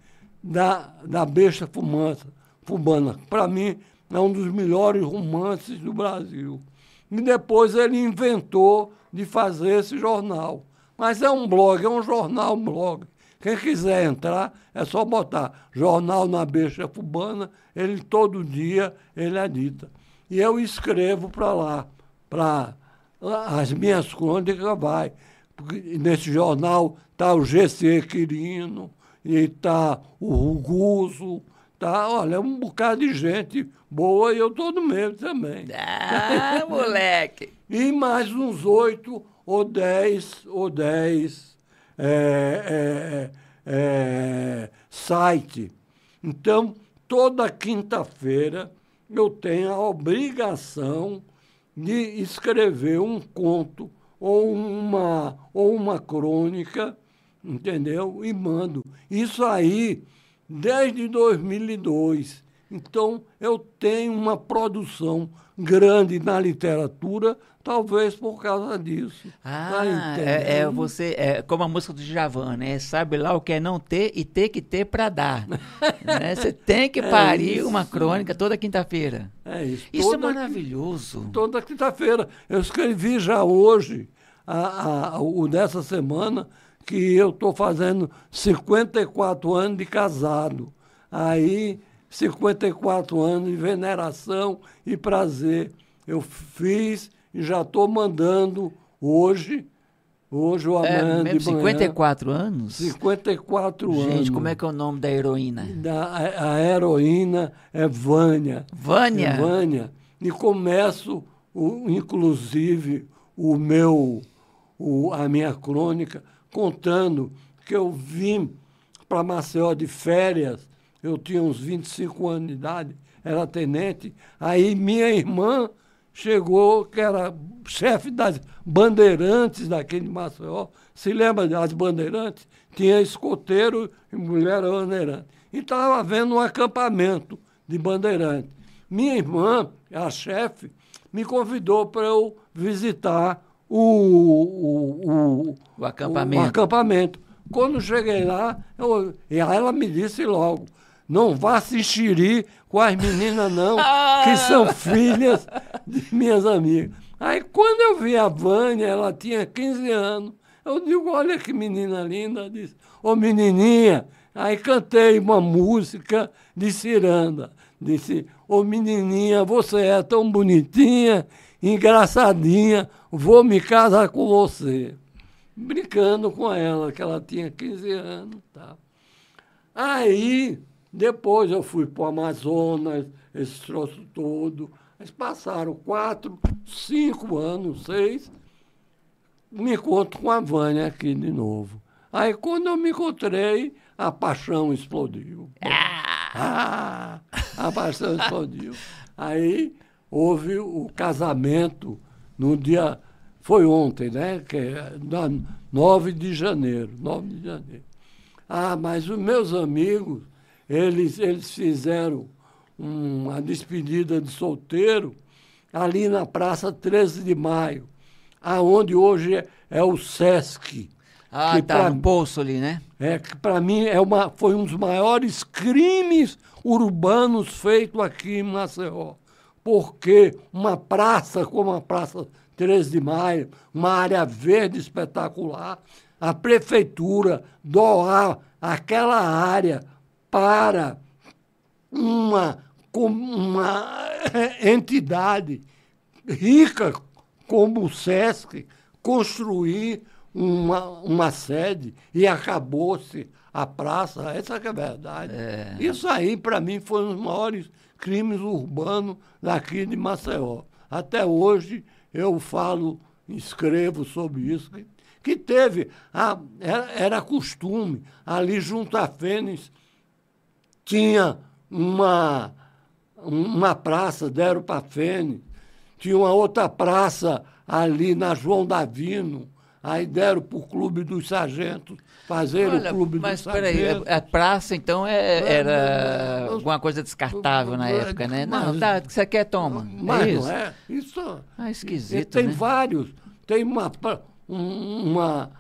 da, da Besta Fumança, Fubana. Para mim, é um dos melhores romances do Brasil. E depois ele inventou de fazer esse jornal. Mas é um blog, é um jornal, blog. Quem quiser entrar, é só botar Jornal na Besta Fubana, ele todo dia ele edita. E eu escrevo para lá para as minhas crônicas, vai. Porque nesse jornal está o GC Quirino, e está o Ruguso, tá, olha, um bocado de gente boa e eu estou no meio também. Ah, moleque! e mais uns oito ou dez, ou dez é, é, é, site. Então, toda quinta-feira eu tenho a obrigação de escrever um conto ou uma, ou uma crônica, entendeu? E mando. Isso aí desde 2002. Então, eu tenho uma produção grande na literatura, talvez por causa disso. Ah, tá é, é, você, é como a música do Javan, né? Sabe lá o que é não ter e ter que ter para dar. né? Você tem que é parir é uma crônica toda quinta-feira. É isso. Isso é toda, é maravilhoso. Toda quinta-feira. Eu escrevi já hoje, a, a, o dessa semana, que eu estou fazendo 54 anos de casado. Aí 54 anos de veneração e prazer. Eu fiz e já estou mandando hoje Hoje o É, amanhã mesmo, de manhã... 54 anos? 54 anos. Gente, como é que é o nome da heroína? Da, a, a heroína é Vânia. Vânia? É Vânia. E começo, o, inclusive, o meu, o, a minha crônica contando que eu vim para Maceió de férias, eu tinha uns 25 anos de idade, era tenente, aí minha irmã chegou, que era chefe das bandeirantes daquele Maceió, se lembra das bandeirantes? Tinha escoteiro e mulher bandeirante. E estava havendo um acampamento de bandeirantes. Minha irmã, a chefe, me convidou para eu visitar o, o, o, O acampamento. o acampamento. Quando cheguei lá, eu, ela me disse logo, não vá se enxerir com as meninas não, que são filhas de minhas amigas. Aí quando eu vi a Vânia, ela tinha 15 anos, eu digo, olha que menina linda, disse, ô menininha, aí cantei uma música de ciranda, disse, ô menininha, você é tão bonitinha, engraçadinha, vou me casar com você. Brincando com ela, que ela tinha 15 anos. Tá? Aí, depois eu fui para o Amazonas, esse troço todo. Mas passaram quatro, cinco anos, seis, me encontro com a Vânia aqui de novo. Aí, quando eu me encontrei, a paixão explodiu. Ah, a paixão explodiu. Aí houve o casamento no dia. Foi ontem, né? Que é na 9 de janeiro. 9 de janeiro. Ah, mas os meus amigos, eles, eles fizeram uma despedida de solteiro ali na Praça 13 de Maio, aonde hoje é, é o Sesc. Ah, que tá pra- no poço ali, né? é que para mim é uma, foi um dos maiores crimes urbanos feitos aqui em Maceió. Porque uma praça como a Praça 13 de Maio, uma área verde espetacular, a prefeitura doar aquela área para uma, uma entidade rica como o SESC construir uma, uma sede e acabou-se a praça, essa que é a verdade. Isso aí, para mim, foi um dos maiores crimes urbanos daqui de Maceió. Até hoje eu falo, escrevo sobre isso, que, que teve, a, era, era costume, ali junto à Fênix, tinha uma, uma praça, deram para Fênix, tinha uma outra praça ali na João Davino, aí deram para o Clube dos Sargentos, fazer Olha, o Clube mas dos peraí, Sargentos. a, a praça então é- era mas- alguma coisa descartável na mas- época, né? Não, mas- que você quer, toma. Mas é não isso? é? Isso Ah, esquisito, tem né? vários. Tem uma, um- uma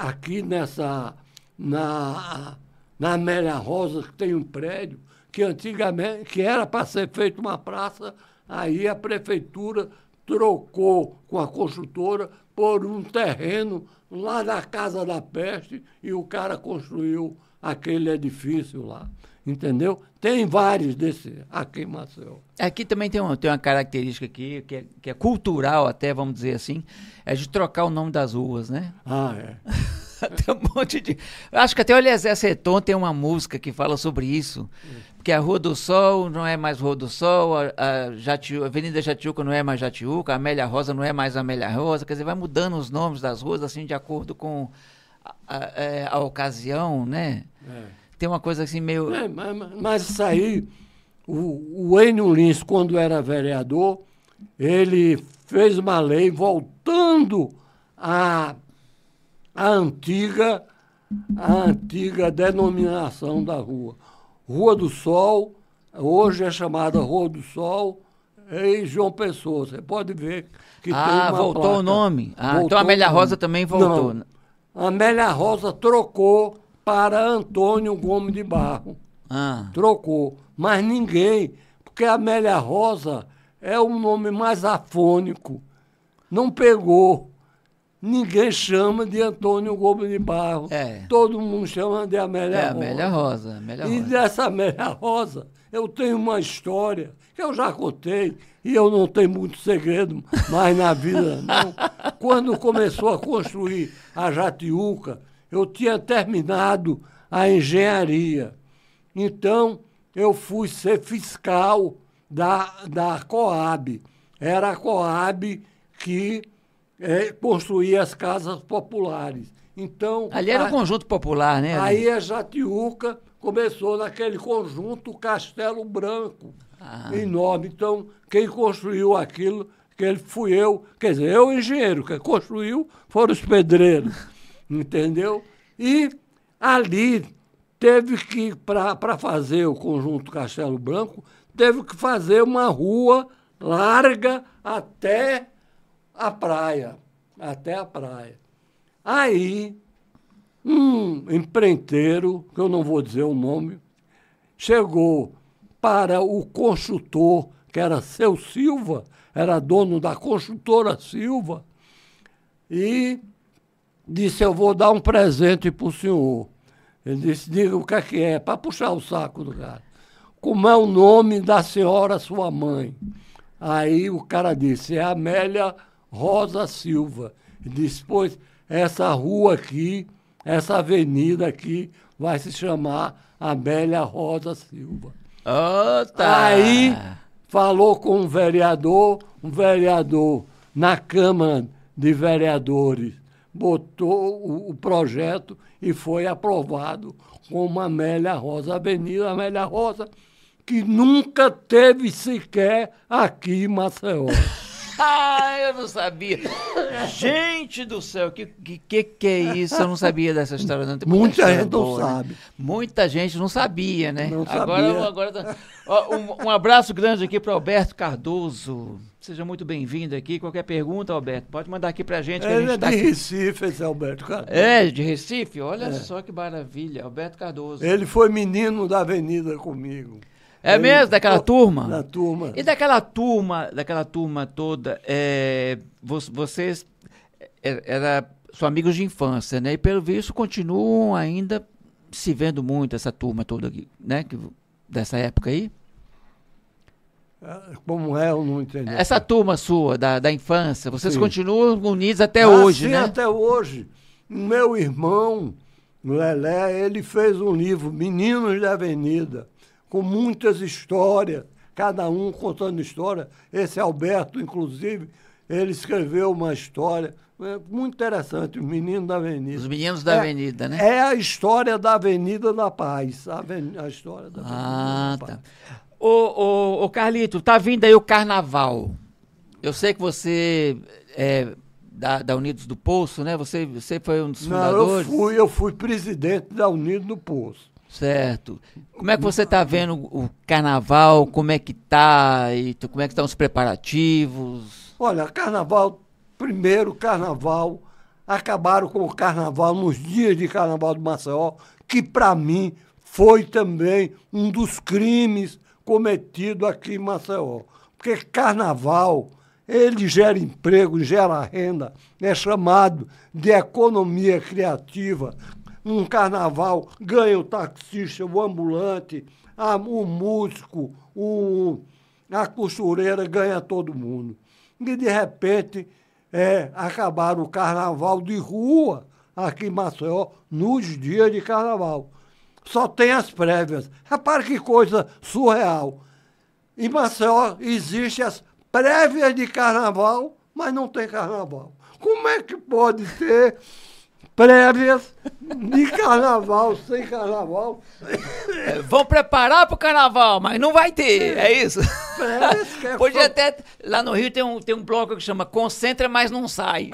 aqui nessa na na Amélia Rosa que tem um prédio que antigamente que era para ser feito uma praça, aí a prefeitura trocou com a construtora por um terreno lá na Casa da Peste e o cara construiu aquele edifício lá. Entendeu? Tem vários desses aqui em Maceió. Aqui também tem, uma tem uma característica aqui, que é, que é cultural até, vamos dizer assim, é de trocar o nome das ruas, né? Ah, é. Tem um monte de. Acho que até o Eliezer Seton tem uma música que fala sobre isso. Porque a Rua do Sol não é mais Rua do Sol, a, a Jatiú- a Avenida Jatiuca não é mais Jatiuca, a Amélia Rosa não é mais Amélia Rosa. Quer dizer, vai mudando os nomes das ruas assim de acordo com a, a- é, a ocasião, né? Tem uma coisa assim meio. É, mas, mas- isso aí, o, o Enio Lins, quando era vereador, ele fez uma lei voltando à, à antiga, à antiga denominação da rua. Rua do Sol, hoje é chamada Rua do Sol, em João Pessoa. Você pode ver que tem ah, uma voltou placa. o nome. Ah, Voltou então a Amélia. Rosa também voltou. Não, a Amélia Rosa trocou para Antônio Gomes de Barro. Ah, Trocou. Mas ninguém, porque a Amélia Rosa é o nome mais afônico. Não pegou. Ninguém chama de Antônio Gomes de Barro. É. Todo mundo chama de Amélia é Rosa. Amélia Rosa. Amélia E Rosa. dessa Amélia Rosa, eu tenho uma história que eu já contei e eu não tenho muito segredo mais na vida, não. Quando começou a construir a Jatiuca, eu tinha terminado a engenharia. Então, eu fui ser fiscal da, da Coab. Era a Coab que é, construía as casas populares. Então, Ali era o um conjunto popular, né? Aí a Jatiuca começou naquele conjunto Castelo Branco, ah. enorme. Então, quem construiu aquilo, que ele fui eu, quer dizer, eu engenheiro, quem construiu foram os pedreiros, entendeu? E ali teve que, para fazer o conjunto Castelo Branco, teve que fazer uma rua larga até a praia, até a praia. Aí, um empreiteiro, que eu não vou dizer o nome, chegou para o construtor, que era seu Silva, era dono da construtora Silva, e disse: Eu vou dar um presente para o senhor. Ele disse: Diga o que é que é, para puxar o saco do cara. Como é o nome da senhora, sua mãe? Aí o cara disse: É Amélia Rosa Silva. Ele disse: Pois essa rua aqui, essa avenida aqui, vai se chamar Amélia Rosa Silva. Oh, tá. Aí falou com um vereador, um vereador na Câmara de Vereadores botou o, o projeto e foi aprovado como Amélia Rosa, Avenida Amélia Rosa, que nunca teve sequer aqui em Maceió. Ah, eu não sabia. Gente do céu, que, que que é isso? Eu não sabia dessa história. Não. Muita gente não né? sabe. Muita gente não sabia, né? Não agora, sabia. agora tá- ó, um, um, abraço grande aqui para Alberto Cardoso. Seja muito bem-vindo aqui. Qualquer pergunta, Alberto, pode mandar aqui pra gente. Ele a gente é tá de aqui. Recife, esse Alberto Cardoso. É, de Recife? Olha É. só que maravilha. Alberto Cardoso. Ele foi menino da avenida comigo. É mesmo? Daquela turma? Da turma. E daquela turma, daquela turma toda, é, vo- vocês é, era são amigos de infância, né? E pelo visto continuam ainda se vendo muito essa turma toda aqui, né? Que, dessa época aí. Ah, Como é, eu não entendi. Essa turma sua da, da infância, vocês Sim. continuam unidos até Ah, hoje, sim, né? até hoje. Meu irmão, Lelé, ele fez um livro, Meninos da Avenida, com muitas histórias, cada um contando história. Esse Alberto, inclusive, ele escreveu uma história é, muito interessante, o Menino da Avenida. Os meninos da É- avenida, né? É a história da Avenida da Paz. A, aven- a história da Avenida Ah, da Paz. tá. Ô, ô, ô, Carlito, tá vindo aí o carnaval. Eu sei que você é da, da Unidos do Poço, né? Você, você foi um dos Não, eu fundadores. fui, eu fui presidente da Unido do Poço. Certo. Como é que você tá vendo o carnaval? Como é que tá? Como é que estão os preparativos? Olha, carnaval, primeiro carnaval, acabaram com o carnaval nos dias de carnaval de Maceió, que para mim foi também um dos crimes cometidos aqui em Maceió. Porque carnaval, ele gera emprego, gera renda, é chamado de economia criativa. Um carnaval ganha o taxista, o ambulante, a- o músico, o, a costureira, ganha todo mundo. E, de repente, é, acabaram o carnaval de rua aqui em Maceió nos dias de carnaval. Só tem as prévias. Repara que coisa surreal. Em Maceió existem as prévias de carnaval, mas não tem carnaval. Como é que pode ter prévias de carnaval sem carnaval? É, vão preparar pro carnaval, mas não vai ter, é isso? Prévias que é até. Lá no Rio tem um, tem um bloco que chama Concentra, mas não sai.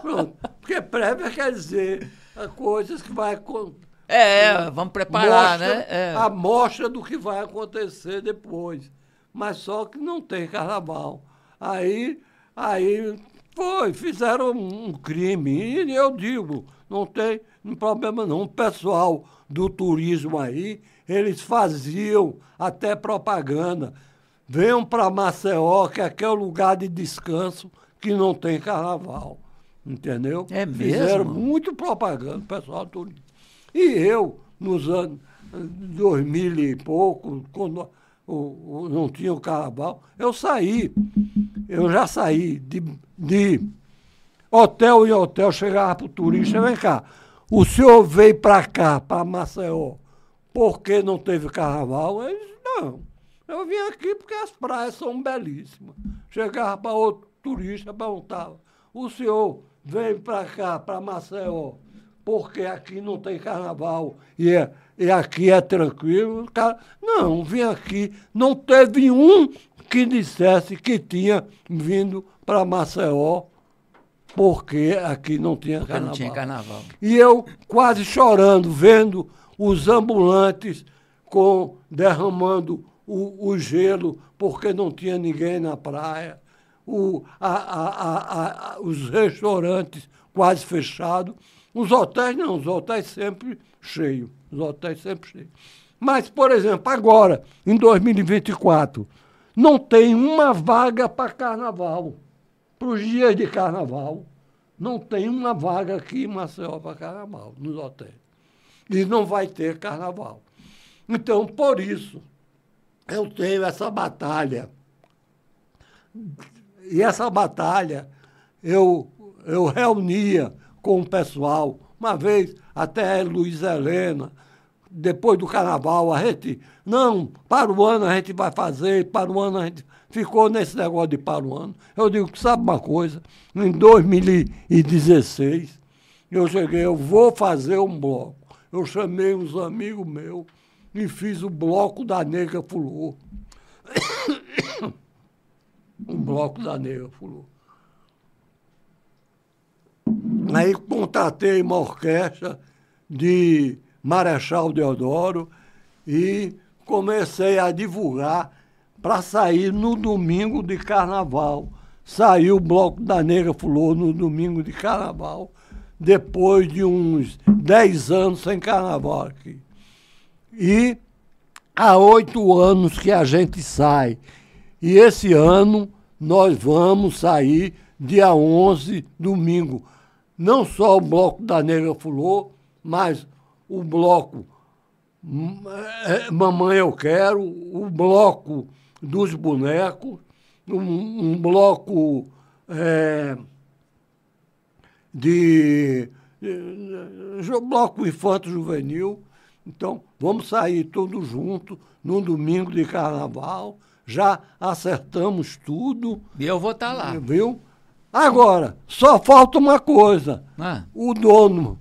Pronto. Porque prévia quer dizer coisas que vai acon- É, vamos preparar, mostra né? É. a mostra do que vai acontecer depois. Mas só que não tem carnaval. Aí, aí foi, fizeram um crime. E eu digo, não tem problema não. O pessoal do turismo aí, eles faziam até propaganda. Venham para Maceió, que aqui é o lugar de descanso que não tem carnaval. Entendeu? É mesmo? Fizeram muito propaganda, o pessoal do turismo. E eu, nos anos, dois mil e pouco, quando o, o, não tinha o carnaval, eu saí. Eu já saí de, de hotel em hotel, chegava para o turista, vem cá, o senhor veio para cá, para Maceió, porque não teve carnaval? Ele disse, não, eu vim aqui porque as praias são belíssimas. Chegava para outro turista, perguntava, o senhor veio para cá, para Maceió, porque aqui não tem carnaval e, é, e aqui é tranquilo. Cara, não, vim aqui, não teve um que dissesse que tinha vindo para Maceió porque aqui não tinha porque carnaval. não tinha carnaval. E eu quase chorando, vendo os ambulantes com derramando o, o gelo, porque não tinha ninguém na praia. O, a, a, a, os restaurantes quase fechados. Os hotéis não, os hotéis sempre cheios. Os hotéis sempre cheios. Mas, por exemplo, agora, em 2024, não tem uma vaga para carnaval para os dias de carnaval, não tem uma vaga aqui em Maceió para carnaval, nos hotéis. E não vai ter carnaval. Então, por isso, eu tenho essa batalha. E essa batalha eu, eu reunia com o pessoal, uma vez até Luiz Helena, depois do carnaval, a gente, não, para o ano a gente vai fazer, para o ano a gente ficou nesse negócio de para o ano. Eu digo sabe uma coisa, em 2016, eu cheguei, eu vou fazer um bloco. Eu chamei uns amigos meus e fiz o bloco da Negra Fulô. o bloco da Negra Fulô. Aí contratei uma orquestra de Marechal Deodoro e comecei a divulgar para sair no domingo de carnaval. Saiu o Bloco da Negra Fulô no domingo de carnaval, depois de uns 10 anos sem carnaval aqui. E há oito anos que a gente sai. E esse ano nós vamos sair dia 11, domingo. Não só o Bloco da Negra Fulô, mas o Bloco é, Mamãe Eu Quero, o Bloco dos bonecos, um, um bloco é, de, de, bloco infanto juvenil. Então, vamos sair todos juntos num domingo de carnaval. Já acertamos tudo. E eu vou estar tá lá. Viu? Agora, só falta uma coisa. Ah. O dono.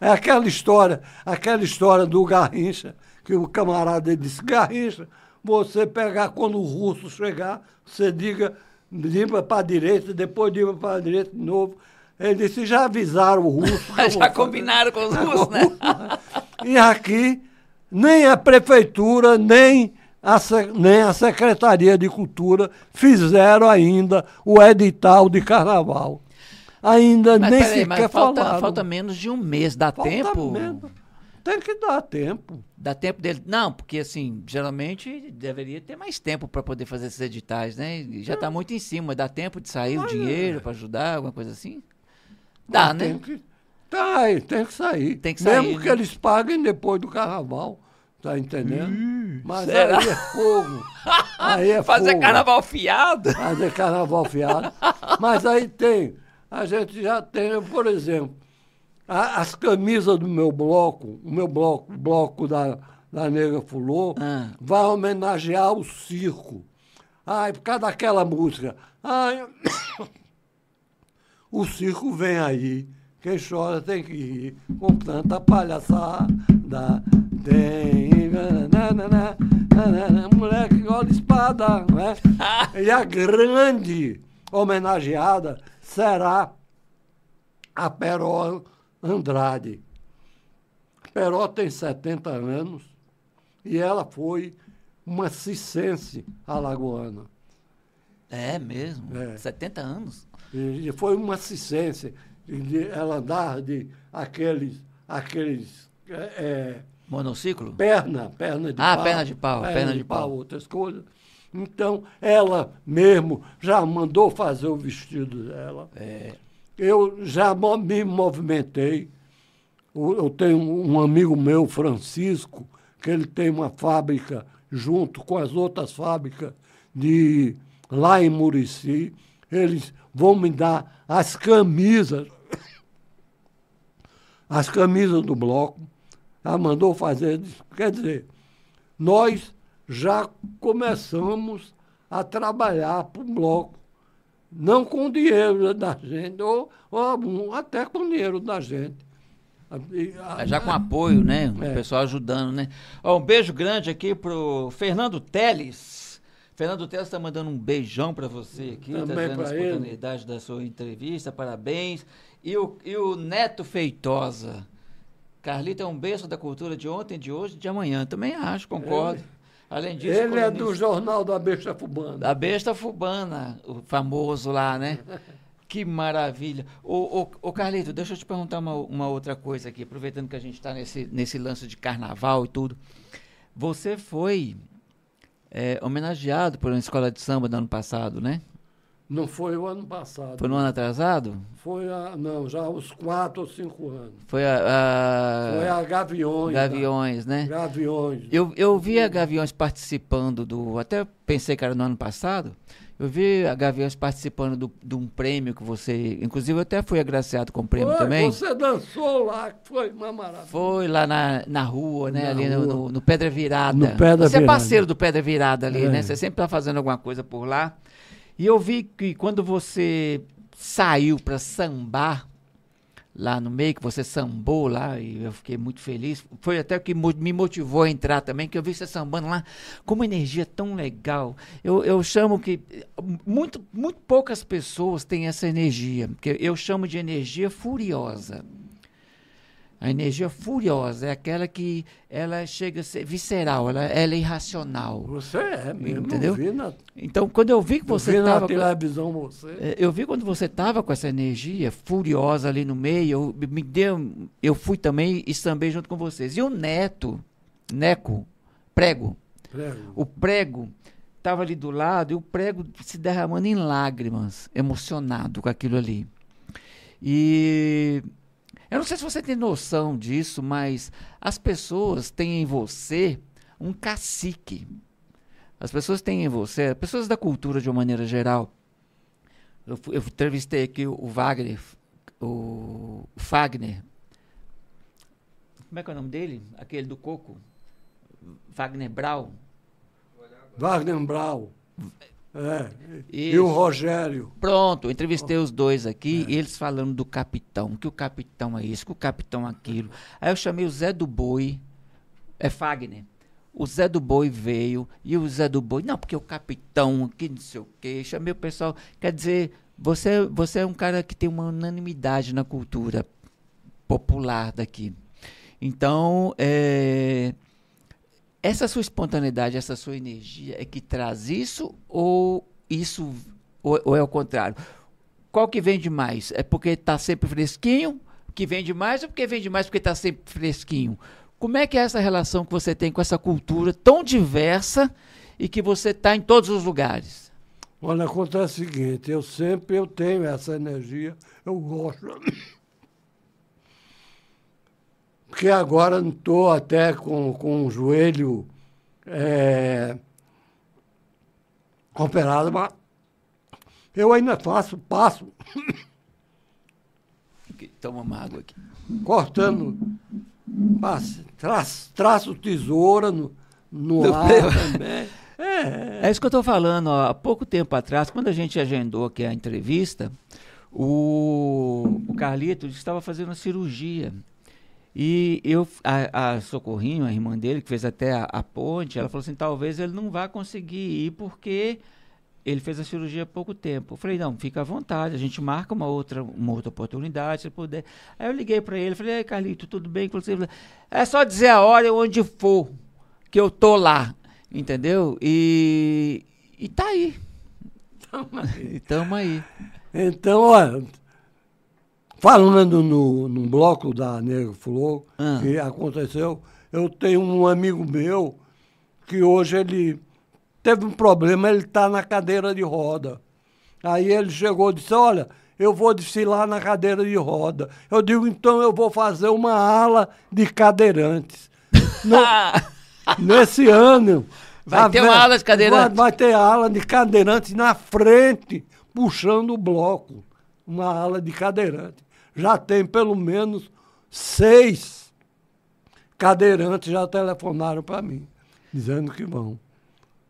É aquela história, aquela história do Garrincha, que o camarada disse, Garrincha, você pegar quando o russo chegar, você diga, diga para a direita, depois diga para a direita de novo. Ele disse, já avisaram o russo. já combinaram com os russos, né? e aqui, nem a prefeitura, nem a, nem a Secretaria de Cultura fizeram ainda o edital de carnaval. Ainda mas, nem peraí, sequer mas falta, falaram. falta menos de um mês, dá falta tempo? Menos. Tem que dar tempo. Dá tempo dele. Não, porque assim, geralmente deveria ter mais tempo para poder fazer esses editais, né? Já está muito em cima. Dá tempo de sair o dinheiro é. para ajudar, alguma coisa assim? Dá, Mas né? Tem que, tá, tem que sair. Tem que sair. Mesmo né? que eles paguem depois do carnaval. Tá entendendo? Hum, Mas será? aí é fogo. Aí é Fazer fogo. carnaval fiado. Fazer carnaval fiado. Mas aí tem. A gente já tem, por exemplo, as camisas do meu bloco, o meu bloco, bloco da, da Negra Fulô, ah. vai homenagear o circo. Ai, por causa daquela música. Ai, o circo vem aí. Quem chora tem que rir. Com tanta palhaçada. Tem. Nanana, nanana, moleque olha espada. Né? e a grande homenageada será a Perol Andrade. Peró tem 70 anos e ela foi uma cicense alagoana. É mesmo? É. 70 anos? E foi uma cicense. Ela andava de aqueles. aqueles é, é, Monociclo? Perna, perna de ah, pau. Ah, perna de pau, perna, perna de, de pau. pau. Outras coisas. Então, ela mesmo já mandou fazer o vestido dela. É. Eu já me movimentei. Eu tenho um amigo meu, Francisco, que ele tem uma fábrica junto com as outras fábricas de lá em Murici. Eles vão me dar as camisas, as camisas do bloco. Ela mandou fazer. Quer dizer, nós já começamos a trabalhar para o bloco. Não com o dinheiro da gente, ou, ou até com o dinheiro da gente. Já com apoio, né? O é. pessoal ajudando, né? Ó, um beijo grande aqui pro Fernando Teles. Fernando Teles está mandando um beijão para você aqui, está dando a oportunidade ele. da sua entrevista, parabéns. E o, e o Neto Feitosa. Carlita é um beijo da cultura de ontem, de hoje, de amanhã. Também acho, concordo. Ele, Além disso, ele é do jornal da Besta Fubana. Da Besta Fubana, o famoso lá, né? Que maravilha. Ô, ô, ô, Carlito, deixa eu te perguntar uma, uma outra coisa aqui, aproveitando que a gente está nesse, nesse lance de carnaval e tudo. Você foi é, homenageado por uma escola de samba no ano passado, né? Não foi o ano passado. Foi no ano atrasado? Foi, a, não, já uns quatro ou cinco anos. Foi a... a... Foi a Gaviões. Gaviões, né? Gaviões. Eu, eu vi a Gaviões participando do... Até pensei que era no ano passado. Eu vi a Gaviões participando do, de um prêmio que você... Inclusive, eu até fui agraciado com o prêmio foi, também. Você dançou lá, foi uma maravilha. Foi lá na, na rua, né? Na ali rua. No, no, Pedra Virada. No Pedra você Virada. é parceiro do Pedra Virada ali, é. né? Você sempre está fazendo alguma coisa por lá. E eu vi que quando você saiu para sambar lá no meio, que você sambou lá, e eu fiquei muito feliz. Foi até o que me motivou a entrar também, que eu vi você sambando lá com uma energia tão legal. Eu, eu chamo que muito, muito poucas pessoas têm essa energia, que eu chamo de energia furiosa. A energia furiosa é aquela que ela chega a ser visceral, ela, ela é irracional. Você é mesmo. Entendeu? Na, então, quando eu vi que você estava. É, eu vi quando você estava com essa energia furiosa ali no meio, eu, me deu, eu fui também e sambei junto com vocês. E o Neto, Neco, prego. prego. O prego estava ali do lado e o prego se derramando em lágrimas, emocionado com aquilo ali. E eu não sei se você tem noção disso, mas as pessoas têm em você um cacique. As pessoas têm em você, pessoas da cultura de uma maneira geral. Eu, eu entrevistei aqui o Wagner, o Fagner. Como é que é o nome dele? Aquele do Coco. Wagner Brau. Wagner Brau. É, e o Rogério. Pronto, entrevistei os dois aqui, é. eles falando do capitão, que o capitão é isso, que o capitão é aquilo. Aí eu chamei o Zé do Boi, é Fagner. O Zé do Boi veio, e o Zé do Boi, não, porque o capitão, que não sei o quê. Chamei o pessoal, quer dizer, você, você é um cara que tem uma unanimidade na cultura popular daqui. Então, é, essa sua espontaneidade, essa sua energia é que traz isso ou isso ou, ou é o contrário? Qual que vende mais? É porque está sempre fresquinho que vende mais ou porque vende mais porque está sempre fresquinho? Como é que é essa relação que você tem com essa cultura tão diversa e que você está em todos os lugares? Olha, acontece o seguinte, eu sempre eu tenho essa energia, eu gosto porque agora estou até com, com o joelho é, operado, mas eu ainda faço, passo. Toma uma água aqui. Cortando, passo, traço, traço tesoura no, no ar também. É. é isso que eu estou falando. Ó. Há pouco tempo atrás, quando a gente agendou aqui a entrevista, o, o Carlito estava fazendo uma cirurgia. E eu, a, a, Socorrinho, a irmã dele, que fez até a, a, ponte, ela falou assim: talvez ele não vá conseguir ir porque ele fez a cirurgia há pouco tempo. Eu falei: não, fica à vontade, a gente marca uma outra, uma outra oportunidade, se puder. Aí eu liguei para ele, falei: Ei, Carlito, tudo bem? Falei, é só dizer a hora onde for que eu tô lá, entendeu? E, e tá aí. Tamo aí. Tamo aí. Então, olha Falando no, no bloco da Negro Flor, ah. que aconteceu, eu tenho um amigo meu que hoje ele teve um problema, ele está na cadeira de roda. Aí ele chegou e disse, olha, eu vou desfilar na cadeira de roda. Eu digo, então eu vou fazer uma ala de cadeirantes. Não, Nesse ano. Vai ter uma ala de cadeirante. Vai, vai ter ala de cadeirante na frente, puxando o bloco. Uma ala de cadeirante. Já tem pelo menos seis cadeirantes já telefonaram para mim, dizendo que vão.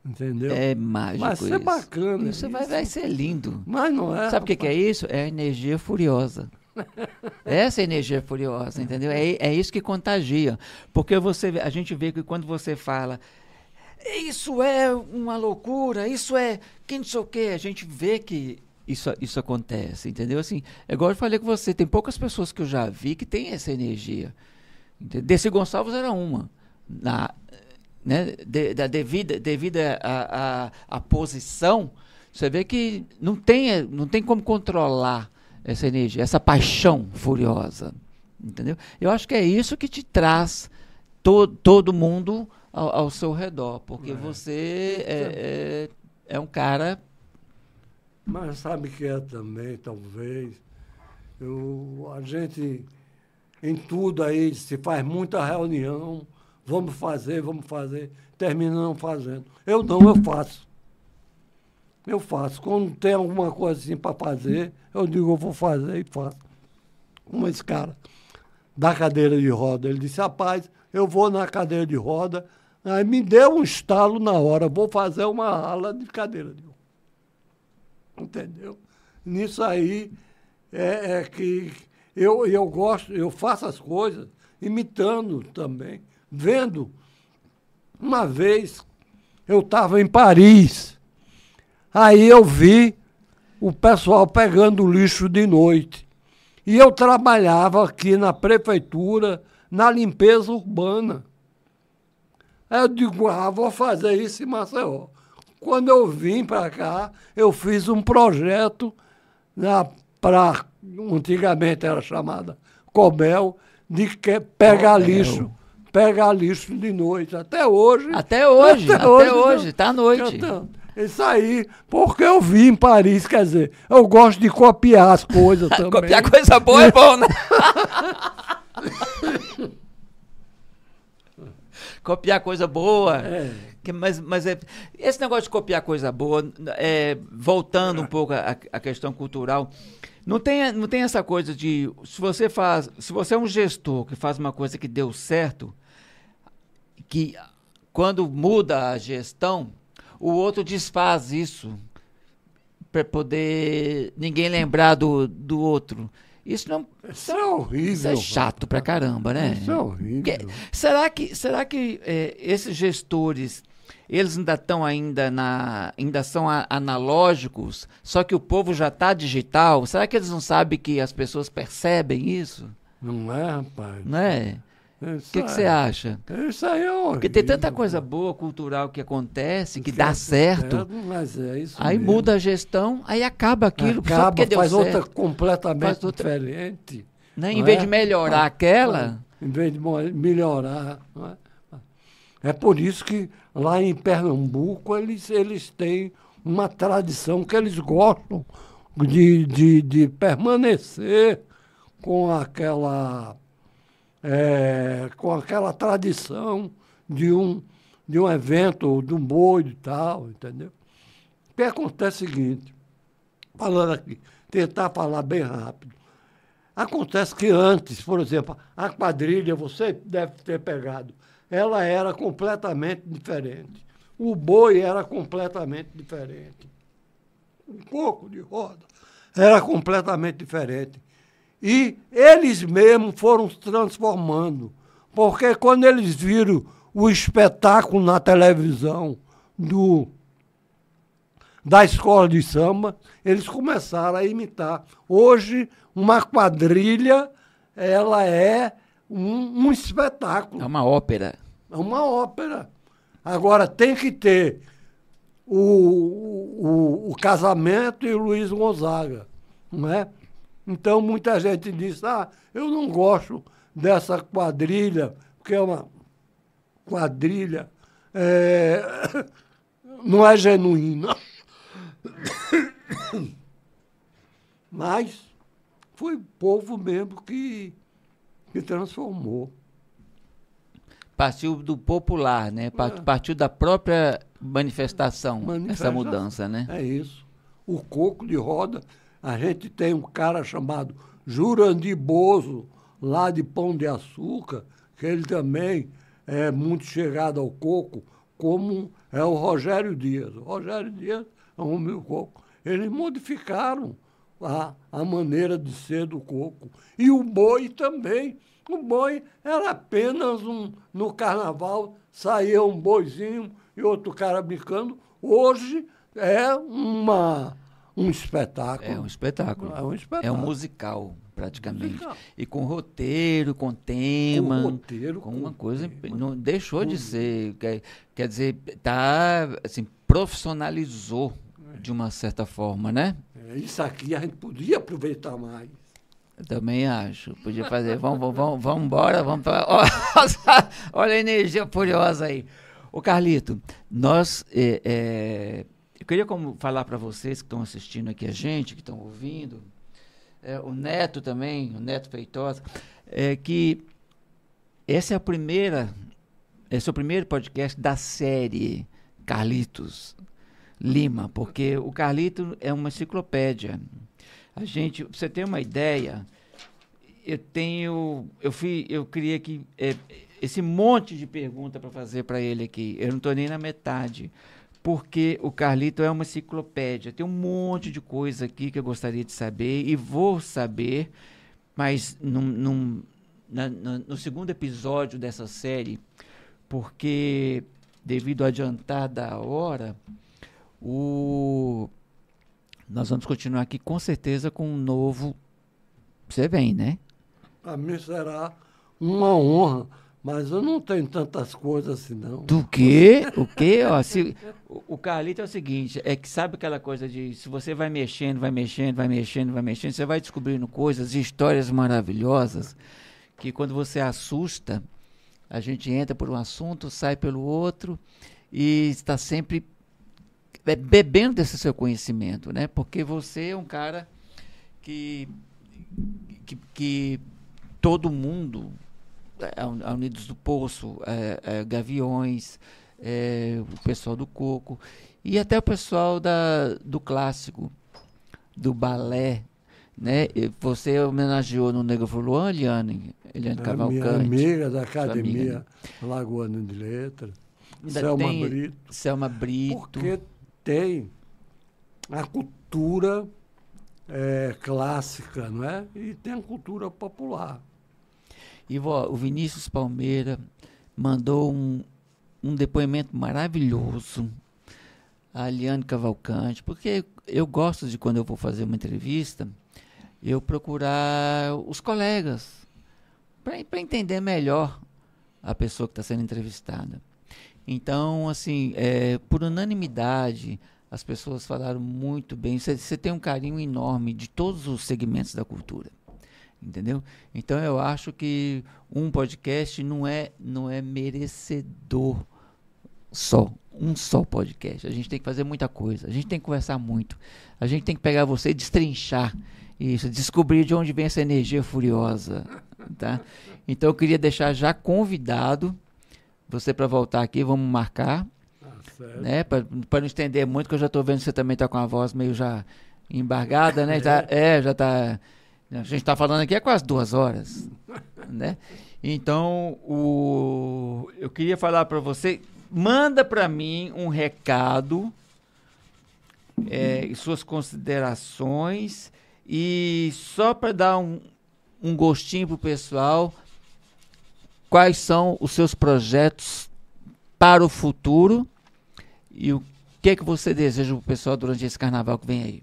Entendeu? É mágico. Ser isso. bacana. Isso, Vai, vai ser lindo. Mas não é. Sabe o que, que é isso? É a energia furiosa. Essa é energia furiosa, entendeu? É, é isso que contagia. Porque você, a gente vê que quando você fala, isso é uma loucura, isso é que não sei o quê, a gente vê que isso, isso acontece, entendeu? Assim, é igual eu falei com você, tem poucas pessoas que eu já vi que tem essa energia. Entendeu? Desse Gonçalves era uma. Na, né, de- da devida, devido à à- à posição, você vê que não tem, não tem como controlar essa energia, essa paixão furiosa. Entendeu? Eu acho que é isso que te traz to, todo mundo ao, ao seu redor, porque você é, é, é um cara. Mas sabe que é também, talvez. Eu, a gente, em tudo aí, se faz muita reunião, vamos fazer, vamos fazer, terminamos fazendo. Eu não, eu faço. Eu faço. Quando tem alguma coisa assim para fazer, eu digo, eu vou fazer e faço. Como esse cara da cadeira de roda. Ele disse, rapaz, eu vou na cadeira de roda. Aí me deu um estalo na hora, vou fazer uma ala de cadeira de roda. Entendeu? Nisso aí é, é que eu, eu gosto, eu faço as coisas imitando também, vendo. Uma vez eu estava em Paris, aí eu vi o pessoal pegando lixo de noite. E eu trabalhava aqui na prefeitura, na limpeza urbana. Aí eu digo, ah, vou fazer isso em Maceió. Quando eu vim para cá, eu fiz um projeto para, antigamente era chamada Cobel, de que pegar Cobel. lixo. Pegar lixo de noite. Até hoje. Até hoje, até hoje, tá à noite. Então, Isso aí, porque eu vi em Paris, quer dizer, eu gosto de copiar as coisas também. Copiar coisa boa é bom, né? copiar coisa boa. É. Mas, mas é, esse negócio de copiar coisa boa, é, voltando um pouco à questão cultural, não tem, não tem essa coisa de se você faz, se você é um gestor que faz uma coisa que deu certo, que quando muda a gestão, o outro desfaz isso para poder ninguém lembrar do, do outro. Isso não Isso é horrível. isso é chato pra caramba, né? Isso é horrível. Será que, será que eh, esses gestores, eles ainda estão ainda na, ainda são a- analógicos, só que o povo já está digital? Será que eles não sabem que as pessoas percebem isso? Não é, rapaz? Não é? O que que você acha? Isso aí é horrível. Porque tem tanta coisa boa, cultural que acontece, que dá É certo. mas é isso Aí mesmo. muda a gestão, aí acaba aquilo, Acaba, faz certo. outra completamente Faz outra- diferente. né? Em vez é? de melhorar aquela, Em vez de melhorar. não é? É por isso que lá em Pernambuco eles, eles têm uma tradição que eles gostam de, de, de permanecer com aquela, é, com aquela tradição de um, de um evento, de um boi e tal, entendeu? O que acontece é o seguinte, falando aqui, tentar falar bem rápido. Acontece que antes, por exemplo, a quadrilha, você deve ter pegado, ela era completamente diferente. O boi era completamente diferente. Um pouco de roda era completamente diferente. E eles mesmos foram se transformando. Porque quando eles viram o espetáculo na televisão do, da escola de samba, eles começaram a imitar. Hoje, uma quadrilha, ela é um, um espetáculo, é uma ópera. É uma ópera. Agora, tem que ter o, o, o casamento e o Luiz Gonzaga, não é? Então, muita gente diz, ah, eu não gosto dessa quadrilha, porque é uma quadrilha, é, não é genuína. Mas foi o povo mesmo que, que transformou. Partiu do popular, né? É. Partiu da própria manifestação, essa Manifestação. mudança, né? É isso. O coco de roda, a gente tem um cara chamado Jurandir Bozo, lá de Pão de Açúcar, que ele também é muito chegado ao coco, como é o Rogério Dias. O Rogério Dias é um do coco. Eles modificaram a, a maneira de ser do coco. E o boi também. O boi era apenas um. No carnaval saía um boizinho e outro cara brincando. Hoje é uma, um espetáculo. É um espetáculo. É um espetáculo. É um musical, praticamente. Musical. E com roteiro, com tema. Com roteiro, com com uma coisa. tema. Não deixou de ser. Quer, quer dizer, tá. Assim, profissionalizou de uma certa forma, né? É, Isso aqui a gente podia aproveitar mais. Também acho. Podia fazer. Vamos, vamos, vamos, embora. Vamos pra... Olha a energia furiosa aí. Ô, Carlito, nós. é, é, eu queria como falar para vocês que estão assistindo aqui a gente, que estão ouvindo, é, o Neto também, o Neto Feitosa, é, que essa é a primeira. Esse é o primeiro podcast da série Carlitos Lima, porque o Carlito é uma enciclopédia. A gente, pra você ter uma ideia, eu tenho, eu fui, eu criei aqui é, esse monte de pergunta para fazer para ele aqui. Eu não estou nem na metade, porque o Carlito é uma enciclopédia. Tem um monte de coisa aqui que eu gostaria de saber e vou saber, mas num, num- na- na- no segundo episódio dessa série, porque devido ao adiantar da hora, o nós vamos continuar aqui com certeza com um novo. Você vem, né? Para mim será uma honra, mas eu não tenho tantas coisas assim, não. Do quê? O quê? Ó, se, o, o Carlito é o seguinte, é que sabe aquela coisa de se você vai mexendo, vai mexendo, vai mexendo, vai mexendo, você vai descobrindo coisas, histórias maravilhosas, que quando você assusta, a gente entra por um assunto, sai pelo outro e está sempre bebendo desse seu conhecimento, né? Porque você é um cara que que, que todo mundo a a Unidos do Poço, é, é, Gaviões, é, o pessoal do Coco e até o pessoal da, do clássico, do balé, né? Você homenageou no Negro Fuluan, Eliane, Eliane É Cavalcante. amiga da amiga, Academia Lagoana de Letras, Selma tem Brito. Selma Brito. Porque tem a cultura eh, clássica, não é? E tem a cultura popular. E o Vinícius Palmeira mandou um, um depoimento maravilhoso. A Aliane Cavalcante, porque eu gosto de quando eu vou fazer uma entrevista, eu procurar os colegas para entender melhor a pessoa que está sendo entrevistada. Então, assim, é, por unanimidade, as pessoas falaram muito bem. Você tem um carinho enorme de todos os segmentos da cultura entendeu? Então eu acho que um podcast não é não é merecedor só um só podcast. A gente tem que fazer muita coisa. A gente tem que conversar muito. A gente tem que pegar você e destrinchar isso, descobrir de onde vem essa energia furiosa, tá? Então eu queria deixar já convidado você para voltar aqui, vamos marcar, Ah, né? Para não estender muito, que eu já estou vendo que você também está com a voz meio já embargada, né? Já, é, já está. A gente está falando aqui há quase duas horas, né? Então, o, eu queria falar para você, manda para mim um recado, é, e suas considerações e só para dar um, um gostinho pro pessoal, quais são os seus projetos para o futuro e o que que você deseja pro pessoal durante esse carnaval que vem aí?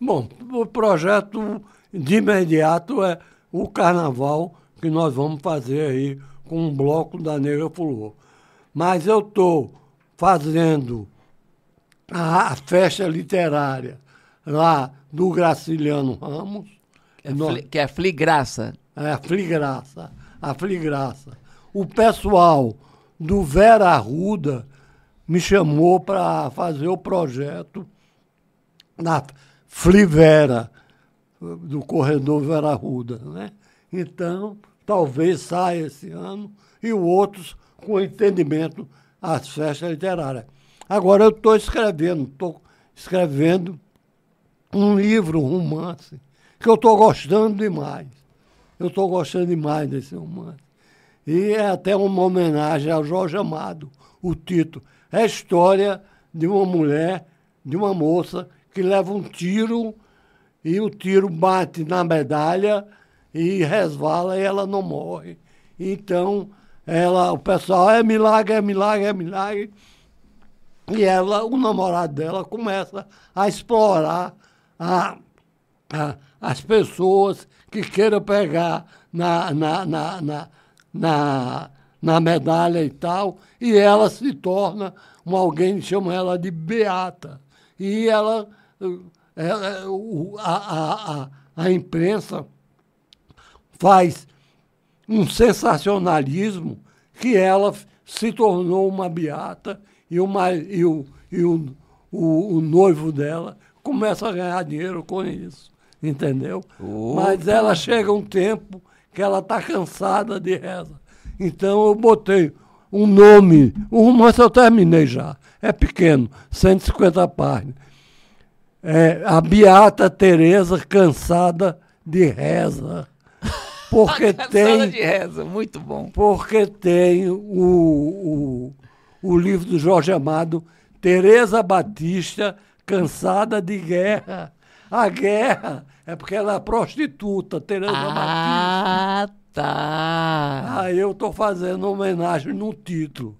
Bom, o projeto de imediato é o carnaval que nós vamos fazer aí com um bloco da Negra Fulô. Mas eu estou fazendo a, a festa literária lá do Graciliano Ramos. Que é, Nós- fli, que é a Fligraça. É Fligraça, a Fligraça. O pessoal do Vera Arruda me chamou para fazer o projeto na Flivera, do corredor Vera Arruda, né? Então, talvez saia esse ano e os outros com entendimento às festas literárias. Agora eu estou escrevendo, estou escrevendo um livro, um romance, que eu estou gostando demais. Eu estou gostando demais desse romance. E é até uma homenagem ao Jorge Amado, o título. É a história de uma mulher, de uma moça, que leva um tiro e o tiro bate na medalha e resvala e ela não morre. Então, ela, o pessoal, é milagre, é milagre, é milagre. E ela, o namorado dela, começa a explorar a, a, as pessoas que queiram pegar na, na, na, na, na, na medalha e tal, e ela se torna um alguém chama ela de Beata. E ela, ela a, a, a, a imprensa faz um sensacionalismo que ela se tornou uma beata e, uma, e, o, e o, o, o noivo dela começa a ganhar dinheiro com isso, entendeu? Opa. Mas ela chega um tempo que ela está cansada de reza. Então eu botei um nome, o romance eu terminei já, é pequeno, 150 páginas. É, a Beata Teresa cansada de reza. Porque tem. de reza, muito bom. Porque tem o, o, o livro do Jorge Amado, Teresa Batista, cansada de guerra. A guerra é porque ela é prostituta, Teresa ah, Batista. Ah, tá. Aí eu estou fazendo homenagem no título.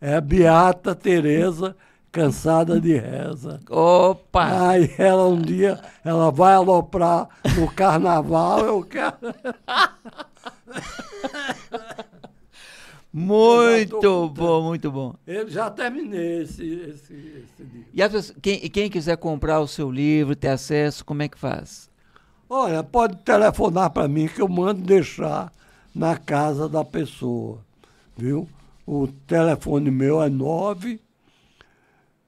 É Beata Teresa cansada de reza. Opa! Aí ela um dia, ela vai aloprar no carnaval, eu quero. Muito bom, muito bom. Eu já terminei esse, esse, esse livro. E quem, quem quiser comprar o seu livro, ter acesso, como é que faz? Olha, pode telefonar para mim que eu mando deixar na casa da pessoa, viu? O telefone meu é 9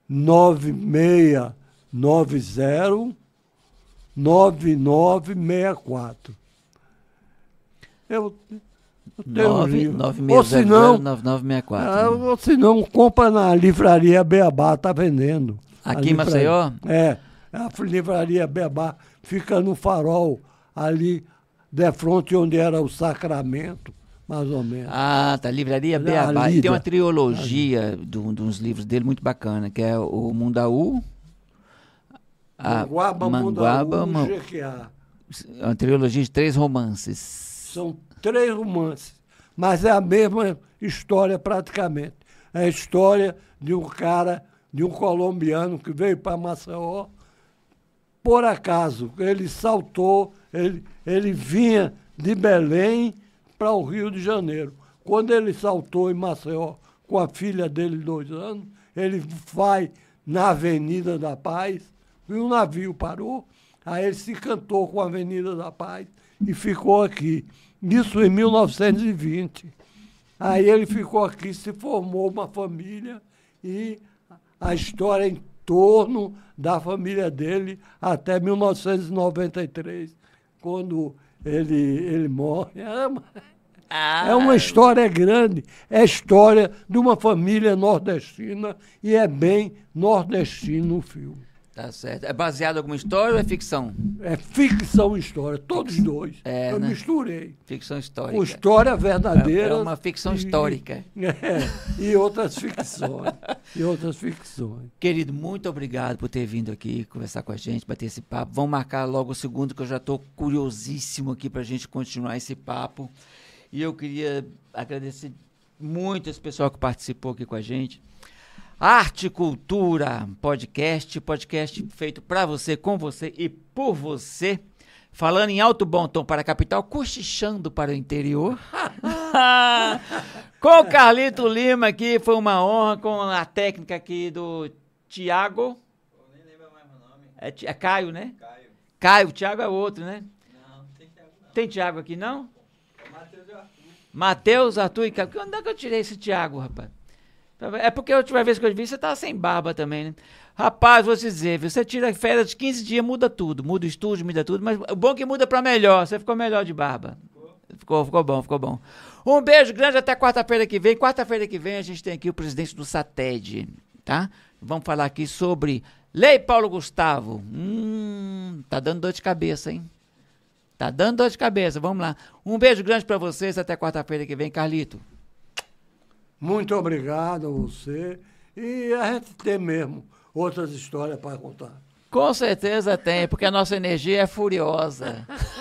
9690 9964. Eu, eu tenho 9, um 9964. Ah, ou se não, compra na livraria Beabá, tá vendendo. Aqui em Maceió? É, a livraria Beabá fica no farol, ali de frente onde era o Sacramento mais ou menos. Ah, tá. Livraria Beabá. Tem uma trilogia de, de uns livros dele muito bacana, que é o Mundaú. A Manguaba, Manguaba, Mundaú, Jequiá. Uma trilogia de três romances. São três romances, mas é a mesma história praticamente. É a história de um cara, de um colombiano que veio para Maceió. Por acaso, ele saltou, ele, ele vinha de Belém para o Rio de Janeiro. Quando ele saltou em Maceió com a filha dele, dois anos, ele vai na Avenida da Paz, e o navio parou, aí ele se encantou com a Avenida da Paz e ficou aqui. Isso em 1920. Aí ele ficou aqui, se formou uma família e a história em torno da família dele até 1993, quando ele, ele morre. Ah. É uma história grande, é a história de uma família nordestina e é bem nordestino o filme. Tá certo. É baseado em alguma história ou é ficção? É ficção e história, todos dois. É, Eu né? misturei. Ficção histórica. Com história verdadeira. É uma ficção histórica. É, e outras ficções. e outras ficções. Querido, muito obrigado por ter vindo aqui conversar com a gente, bater esse papo. Vamos marcar logo o segundo, que eu já estou curiosíssimo aqui para a gente continuar esse papo. E eu queria agradecer muito esse pessoal que participou aqui com a gente. Arte Cultura Podcast, podcast feito para você, com você e por você. Falando em alto bom tom para a capital, cochichando para o interior. com o Carlito Lima aqui, foi uma honra com a técnica aqui do Tiago. nem lembro mais meu nome. É, é Caio, né? Caio. Caio, o Tiago é outro, né? Não, não tem Thiago não. Tem Tiago aqui não? É Matheus e Arthur. Matheus, Arthur e Caio. Onde é que eu tirei esse Tiago, rapaz? É porque a última vez que eu vi, você tava sem barba também, né? Rapaz, vou te dizer, você tira férias de 15 dias, muda tudo. Muda o estúdio, muda tudo. Mas o bom é que muda pra melhor. Você ficou melhor de barba. Ficou, ficou bom, ficou bom. Um beijo grande até quarta-feira que vem. Quarta-feira que vem a gente tem aqui o presidente do SATED, tá? Vamos falar aqui sobre Lei Paulo Gustavo. Hum, tá dando dor de cabeça, hein? Tá dando dor de cabeça. Vamos lá. Um beijo grande para vocês até quarta-feira que vem, Carlito. Muito obrigado a você. E a gente tem mesmo outras histórias para contar. Com certeza tem, porque a nossa energia é furiosa.